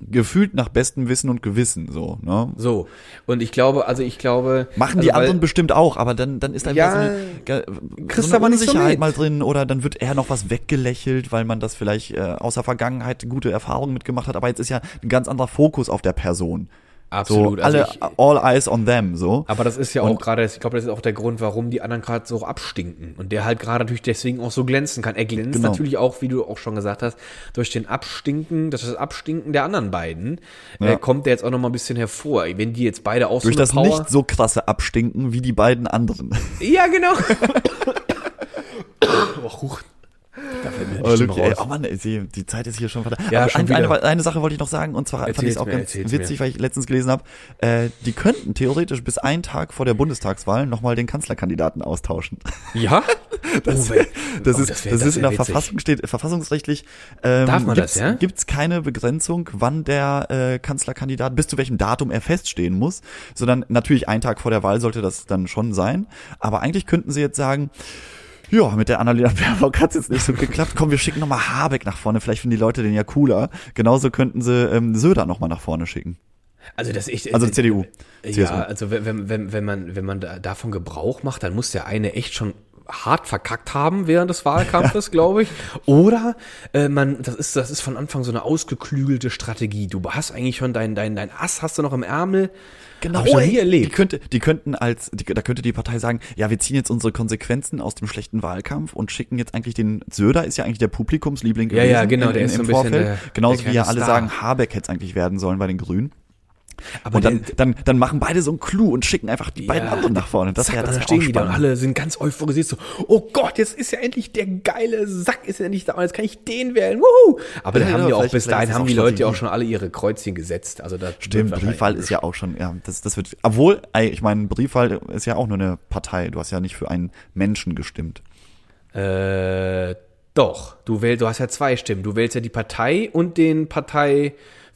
gefühlt nach bestem Wissen und Gewissen, so, ne? So. Und ich glaube, also ich glaube. Machen also die weil- anderen bestimmt auch, aber dann, dann ist da Ja, so eine, kriegst so eine so Unsicherheit mit. mal drin oder dann wird eher noch was weggelächelt, weil man das vielleicht äh, aus der Vergangenheit gute Erfahrungen mitgemacht hat, aber jetzt ist ja ein ganz anderer Fokus auf der Person. Absolut. So, also alle, ich- all eyes on them, so. Aber das ist ja auch gerade, ich glaube, das ist auch der Grund, warum die anderen gerade so abstinken. Und der halt gerade natürlich deswegen auch so glänzen kann. Er glänzt Genau. natürlich auch, wie du auch schon gesagt hast, durch den Abstinken, durch das Abstinken der anderen beiden, Ja. äh, kommt der jetzt auch noch mal ein bisschen hervor. Wenn die jetzt beide auch Durch so das Power... nicht so krasse Abstinken wie die beiden anderen. Ja, genau. *laughs* *laughs* oh, huch. Da fällt mir die Oh, Luki, ey, oh Mann, ey, die, Zeit ist hier schon verdammt. Ja, schon ein, eine, eine Sache wollte ich noch sagen, und zwar fand ich Erzähl's es auch mir, ganz erzähl's witzig, mir. weil ich letztens gelesen habe, äh, die könnten theoretisch bis einen Tag vor der Bundestagswahl nochmal den Kanzlerkandidaten austauschen. Ja? *laughs* Das, Oh, das oh, ist, das wär- das ist in der witzig. Verfassung steht, verfassungsrechtlich ähm, Darf man gibt's, das, ja? gibt's keine Begrenzung, wann der äh, Kanzlerkandidat, bis zu welchem Datum er feststehen muss, sondern natürlich einen Tag vor der Wahl sollte das dann schon sein. Aber eigentlich könnten sie jetzt sagen, ja, mit der Annalena Baerbock hat's jetzt nicht so geklappt. Komm, wir schicken nochmal Habeck nach vorne. Vielleicht finden die Leute den ja cooler. Genauso könnten sie ähm, Söder nochmal nach vorne schicken. Also das ich Also CDU. CSU. Ja, also wenn, wenn, wenn, man wenn man da, davon Gebrauch macht, dann muss der eine echt schon hart verkackt haben während des Wahlkampfes, *laughs* glaube ich. Oder äh, man, das ist das ist von Anfang so eine ausgeklügelte Strategie. Du hast eigentlich schon dein dein dein Ass hast du noch im Ärmel. Genau, Hab ich noch ey, nie erlebt. Die, könnte, die könnten als, die, da könnte die Partei sagen, ja, wir ziehen jetzt unsere Konsequenzen aus dem schlechten Wahlkampf und schicken jetzt eigentlich den, Söder ist ja eigentlich der Publikumsliebling Ja, ja, genau, der ist so ein bisschen der- Genauso der wie ja alle Star. sagen, Habeck hätte es eigentlich werden sollen bei den Grünen. Aber Und dann, der- dann, dann machen beide so einen Clou und schicken einfach die beiden anderen nach vorne. Das wäre und das dann wär stehen die da spannend. alle sind ganz euphorisiert so, oh Gott, jetzt ist ja endlich der geile Sack ist ja endlich da und jetzt kann ich den wählen. Wuhu! Aber Ja, dann haben ja, die auch bis dahin haben die Leute ja auch schon alle ihre Kreuzchen gesetzt. Also das Stimmt, Briefwahl ist ja auch schon, ja, das, das wird, obwohl, ich meine, Briefwahl ist ja auch nur eine Partei. Du hast ja nicht für einen Menschen gestimmt. Äh, doch. Du wählst, du hast ja zwei Stimmen. Du wählst ja die Partei und den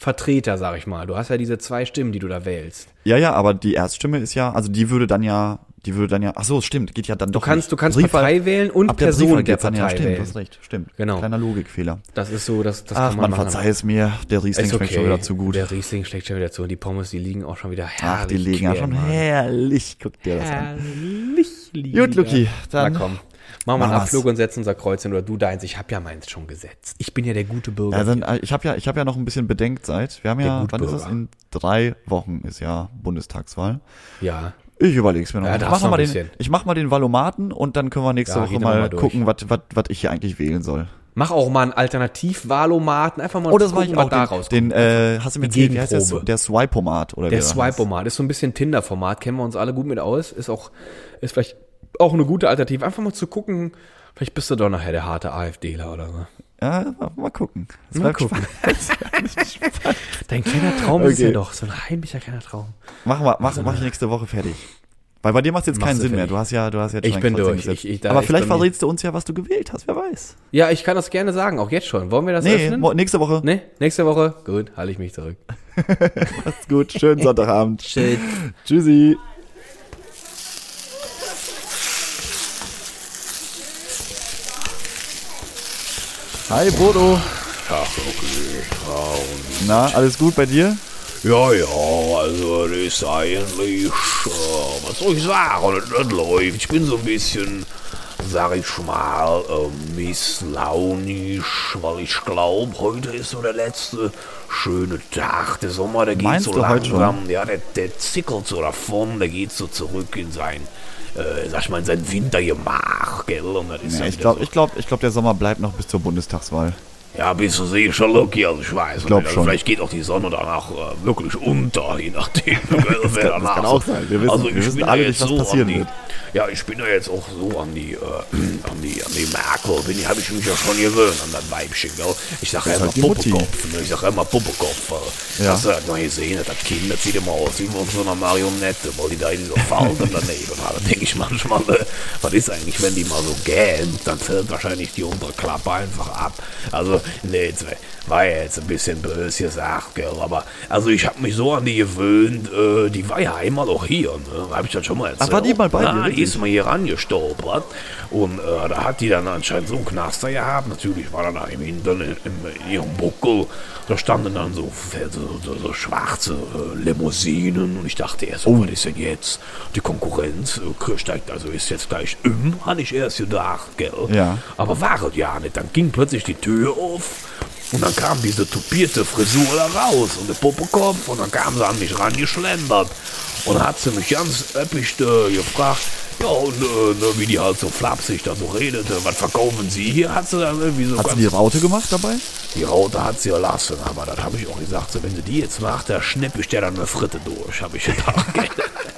Parteivertreter, sag ich mal. Du hast ja diese zwei Stimmen, die du da wählst. Ja, ja, aber die Erststimme ist ja, also die würde dann ja, die würde dann ja, ach so, stimmt, geht ja dann Du doch kannst, nicht. du kannst Briefwahl- Partei wählen und ab der Person der geht's dann Partei ja, stimmt, wählen. du hast recht, stimmt. Genau. Kleiner Logikfehler. Das ist so, das, das Ach, kann man man machen. verzeih es mir, der Riesling Ist schmeckt schon wieder zu gut. Der Riesling schmeckt schon wieder zu. Und die Pommes, die liegen auch schon wieder herrlich. Ach, die liegen ja schon herrlich, guck dir das an. Herrlich. Gut, Luki, dann Na komm. Machen wir einen. Abflug und setzen unser Kreuzchen oder du deins. Ich habe ja meins schon gesetzt. Ich bin ja der gute Bürger. Ja, dann, äh, ich habe ja, ich habe ja noch ein bisschen Bedenkzeit. Wir haben ja, Der wann ist es? Gutbürger. In drei Wochen ist ja Bundestagswahl. ja. Ich überleg's mir noch. Ja, ich, hast mach du noch mal den, bisschen. ich mach mal den Valomaten und dann können wir nächste Ja, Woche mal mal gucken, was, was, was ich hier eigentlich wählen soll. Mach auch mal einen Alternativ-Valomaten. Einfach mal Oh, das war ich was auch. da Den, rauskommt. den äh, hast du mir erzählt, wie heißt der, Gegenprobe. der Swipe-Omat oder wie Der das? Swipe-Omat ist so ein bisschen Tinder-Format, kennen wir uns alle gut mit aus. Ist auch, ist vielleicht auch eine gute Alternative. Einfach mal zu gucken, vielleicht bist du doch nachher der harte AfDler oder so. Ja, mal, mal gucken. Das Mal gucken. *laughs* Dein kleiner Traum ist Okay. ja doch so ein heimlicher kleiner Traum. Machen wir, mach, mach ich nächste Woche fertig. Weil bei dir macht jetzt Machst keinen Sinn mehr. Du hast ja, du hast jetzt Ich bin durch. Ich- ich- da Aber ist vielleicht verrätst du uns ja, was du gewählt hast. Wer weiß. Ja, ich kann das gerne sagen, auch jetzt schon. Wollen wir das Nee, öffnen? nächste Woche. Nee, nächste Woche? Gut, halte ich mich zurück. *laughs* Macht's gut. Schönen *laughs* Sonntagabend. Shit. Tschüssi. Hi Bodo. Na, alles gut bei dir? Ja, ja, also das ist eigentlich, äh, was soll ich sagen, das, das läuft. Ich bin so ein bisschen, sag ich mal, äh, misslaunisch, weil ich glaube, heute ist so der letzte schöne Tag. Der Sommer, der geht Meinst so langsam, ja, der, der zickelt so davon, der geht so zurück in sein, äh, sag ich mal, in sein Wintergemach, das ist Ja, ich glaube, ich glaub, ich glaub, der Sommer bleibt noch bis zur Bundestagswahl. Ja, bist du sicher, Lucky? Also ich weiß glaub nicht. Also schon. vielleicht geht auch die Sonne danach äh, wirklich unter, je nachdem. *laughs* das kann- das kann auch sein. Wir wissen- also wir ich wissen bin alle nicht, was so passieren an die, wird. Ja, ich bin ja jetzt auch so an die, äh, *clears throat* an die, an die Merkel, bin ich, habe ich mich ja schon gewöhnt an das Weibchen, gell? Ich sage ja immer halt. Puppekopf, ne? ich sage immer Puppekopf. Äh, Ja. Hast du das noch gesehen, das Kind, das sieht immer aus wie von so einer Marionette, weil die da diese Falten *laughs* daneben hat. Da denke ich manchmal, äh, was ist eigentlich, wenn die mal so gähnt, dann fällt wahrscheinlich die untere Klappe einfach ab. Also, nee, war ja jetzt ein bisschen böse gesagt, gell, aber, also ich habe mich so an die gewöhnt, äh, die war ja einmal auch hier, ne? Habe ich das schon mal erzählt? war die mal bei ja, dir, die ist mal hier rangestolpert und äh, da hat die dann anscheinend so einen Knaster gehabt. Natürlich war dann da im Hintern, im, in ihrem Buckel, da standen dann so, so, so, so schwarze äh, Limousinen und ich dachte erst, oh. was ist denn jetzt? Die Konkurrenz äh, steigt, also ist jetzt gleich um, hatte ich erst gedacht, gell? Ja. Aber war es ja nicht. Dann ging plötzlich die Tür auf und dann kam diese tupierte Frisur da raus und der Puppekopf und dann kam sie an mich rangeschlendert und dann hat sie mich ganz öppisch äh, gefragt, ja und äh, ne, wie die halt so flapsig da so redete, was verkaufen Sie hier? Hat sie dann irgendwie so Hat sie die Raute gemacht dabei? die Raute hat sie erlassen, aber das habe ich auch gesagt. So, wenn sie die jetzt macht, da schnipp ich der dann eine Fritte durch, habe ich gedacht. *laughs* *laughs*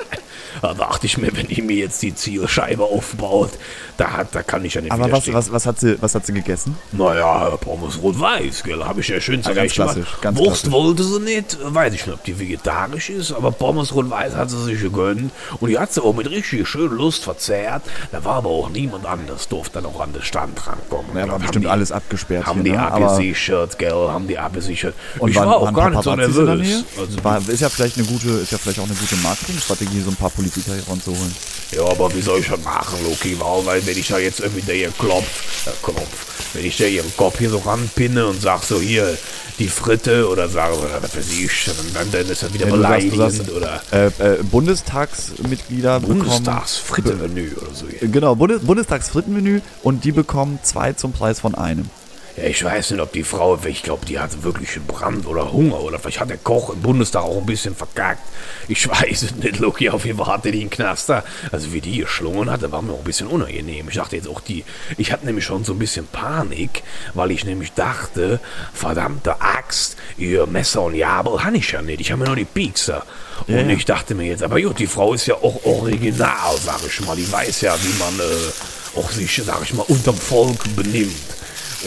da dachte ich mir, wenn die mir jetzt die Zielscheibe aufbaut, da, hat, da kann ich ja nicht Aber was, was, was, hat sie, was hat sie gegessen? Naja, Pommes rot-weiß, gell, habe ich ja schön ganz zurecht gemacht. Wurst klassisch. wollte sie nicht, weiß ich nicht, ob die vegetarisch ist, aber Pommes rot-weiß hat sie sich gegönnt und die hat sie auch mit richtig schön Lust verzehrt. Da war aber auch niemand anders, durfte dann auch an den Stand rankommen. Ja, war Haben bestimmt die- alles abgesperrt Haben hier, die ne? Abgesichert, gell, haben die abgesichert. Und ich waren, war auch gar nicht so nervös. Also, war, ist ja vielleicht eine gute, ist ja vielleicht auch eine gute Marketingstrategie, so ein paar Hier ranzuholen. Ja, aber wie soll ich das machen, Loki? Weil, weil wenn ich da jetzt irgendwie der hier klopft, äh, klopft, wenn ich der ihren Kopf hier so ranpinne und sag so hier die Fritte oder sage, was weiß ich, dann, dann ist das wieder Ja, du sagst, du beleidigend sagst, oder äh, äh, Bundestagsmitglieder bekommen... Bundestagsfrittemenü oder so. Äh, Genau, Bundes Bundestagsfrittenmenü und die bekommen zwei zum Preis von einem. Ja, ich weiß nicht, ob die Frau, ich glaube, die hatte wirklich einen Brand oder Hunger oder vielleicht hat der Koch im Bundestag auch ein bisschen verkackt. Ich *laughs* weiß es nicht, Loki, auf jeden Fall hatte die einen Knaster. Also wie die geschlungen hatte, war mir auch ein bisschen unangenehm. Ich dachte jetzt auch die, ich hatte nämlich schon so ein bisschen Panik, weil ich nämlich dachte, verdammte Axt, ihr Messer und Jabel habe ich ja nicht. Ich habe ja nur die Piekser. Und ja. ich dachte mir jetzt, aber gut, die Frau ist ja auch original, sag ich mal. Die weiß ja, wie man äh, auch sich, sag ich mal, unterm Volk benimmt.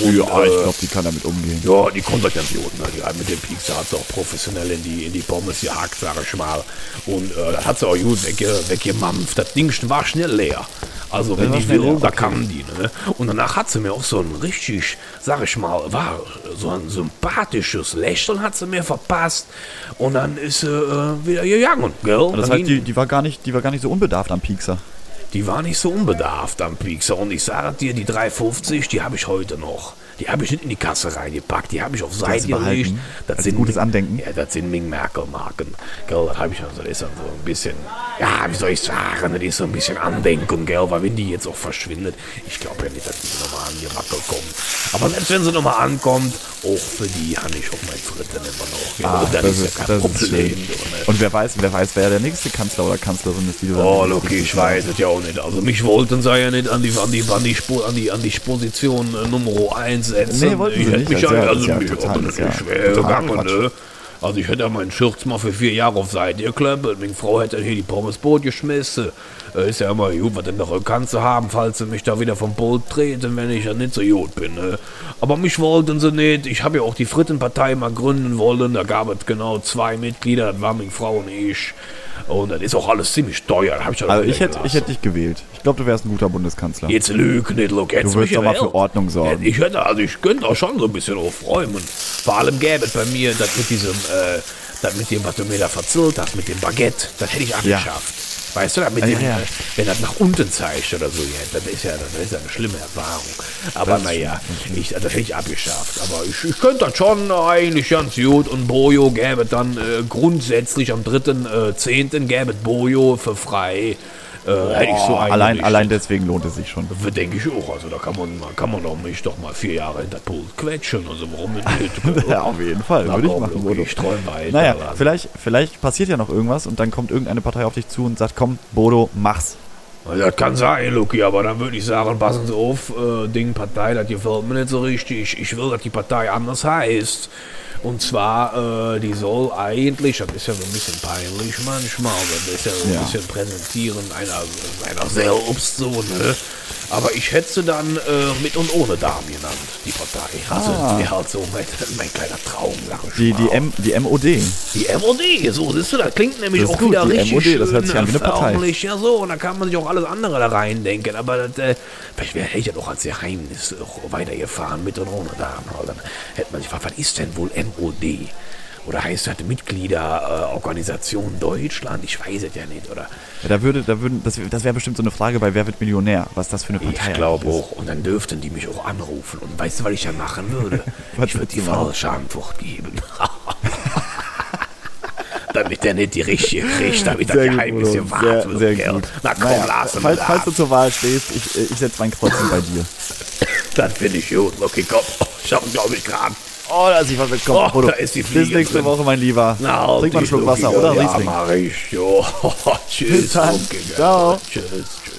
Und, Ja, ich äh, glaube, die kann damit umgehen. ja, die konnte ganz gut. Ne? Die hat mit dem Piekser hat sie auch professionell in die, in die Pommes gehackt, sag ich mal. Und äh, das hat sie auch gut wegge, weggemampft. Das Ding war schnell leer. Also wenn die will, da kann die. Ne? Und danach hat sie mir auch so ein richtig, sag ich mal, war so ein sympathisches Lächeln hat sie mir verpasst. Und dann ist sie äh, wieder gegangen. Gell? Das heißt, die, die, war gar nicht, die war gar nicht so unbedarft am Piekser. Die war nicht so unbedarft am Piekser. Und ich sage dir, die 3,50, die habe ich heute noch. Die habe ich nicht in die Kasse reingepackt. Die habe ich auf Seite du behalten? gelegt. Als gutes Andenken? Ja, das sind Ming Merkel-Marken. Gell, das habe ich also. Das ist dann so ein bisschen, ja, wie soll ich sagen, das ist so ein bisschen Andenken, gell, weil wenn die jetzt auch verschwindet, ich glaube ja nicht, dass die nochmal angewackelt kommt. Aber selbst wenn sie nochmal ankommt, auch für die habe ich auch mein Fritten immer noch. Gell, und das, ist ja kein Problem. schön. du, ne? Und wer weiß, wer weiß, wer der nächste Kanzler oder Kanzlerin ist, die du Oh, Loki, ich weiß es ja auch nicht. Also mich wollten sie ja nicht an die, an die, an die, Spo- an die, an die Position äh, Nummer 1 setzen. Nee, wollten sie ich hätte nicht. mich Das ja, ist ja- also das ist ja mich total- das ist ja totaler gegangen, ne? Also ich hätte ja meinen Schürz mal für vier Jahre auf Seite geklempelt. Meine Frau hätte hier die Pommesboot geschmissen. Ist ja immer gut, was in der Rückhand zu haben, falls sie mich da wieder vom Boot treten, wenn ich ja nicht so gut bin. Ne? Aber mich wollten sie nicht. Ich habe ja auch die Frittenpartei mal gründen wollen. Da gab es genau zwei Mitglieder, das waren meine Frau und ich. Und das ist auch alles ziemlich teuer. Hab ich ja Also ich hätte, ich hätte dich gewählt. Ich glaube, du wärst ein guter Bundeskanzler. Jetzt lüg nicht, look, Du wirst doch mal für Ordnung sorgen. Ich hätte, also ich könnte auch schon so ein bisschen aufräumen. Vor allem gäbe es bei mir das mit diesem, äh, das mit dem, was du mir da verzählt hast, mit dem Baguette, das hätte ich abgeschafft. Weißt du, das mit Ja, wenn das nach unten zeigt oder so, ja, das ist ja, das ist ja eine schlimme Erfahrung. Aber naja, ich, das hätte ich abgeschafft. Aber ich, ich könnte das schon eigentlich ganz gut. Und Bojo gäbe dann äh, grundsätzlich am 3.10. Äh, gäbe es Bojo für frei. Äh, hätte ich so Oh, allein, allein deswegen lohnt es sich schon. Denke ich auch. Also da kann man, kann man doch mich doch mal vier Jahre hinter Pult quetschen. Also warum nicht? *laughs* Ja, auf jeden Fall. Na Würde ich machen, Bodo. ich träum weiter. Naja, vielleicht, vielleicht passiert ja noch irgendwas und dann kommt irgendeine Partei auf dich zu und sagt, komm, Bodo, mach's. Das kann sein, Luki, aber dann würde ich sagen, passen Sie auf, äh, Ding Partei, das gefällt mir nicht so richtig. Ich will, dass die Partei anders heißt. Und zwar, äh, die soll eigentlich, das ist ja so ein bisschen peinlich manchmal, aber das ist ja so ein Ja. bisschen präsentieren einer, einer selbst so, ne? Aber ich hätte sie dann äh, mit und ohne Damen genannt, die Partei. Also, das wäre halt so mein, mein kleiner Traum, sag ich Die, die, mal. M, die MOD. Die MOD, so siehst du, das klingt nämlich Das auch gut, wieder die richtig MOD, das hört sich an wie eine Partei. Ja, so, und da kann man sich auch alles andere da reindenken. Aber das, äh, vielleicht wäre ich ja doch als Geheimnis auch weitergefahren mit und ohne Damen. Dann hätte man sich gefragt, was ist denn wohl MOD? Oder heißt das Mitgliederorganisation äh, Deutschland? Ich weiß es ja nicht. Oder Ja, da würde, da würden, das, das wäre bestimmt so eine Frage bei Wer wird Millionär, was das für eine Partei ich glaube auch. Und dann dürften die mich auch anrufen. Und weißt du, was ich dann machen würde? *laughs* Ich würde die falsche Antwort geben. *laughs* damit der nicht die richtige kriegt, damit das Geheimnis Bruno. gewahrt Sehr, wird. sehr gell? gut. Na komm, Naja, lass ihn falls, falls du zur Wahl stehst, ich, ich setze mein Kreuzchen bei dir. *laughs* Das finde ich gut. Okay, komm. Ich habe glaube ich gerade. Oh, da ist ich was mitkommen. Oh, da ist die Bis Fliege nächste drin. Woche, mein Lieber. Na, Trink mal einen die Schluck Wasser oder Ja, Riesling. mach ich. Jo. *laughs* Tschüss. Bis dann. Ciao. Tschüss. Tschüss.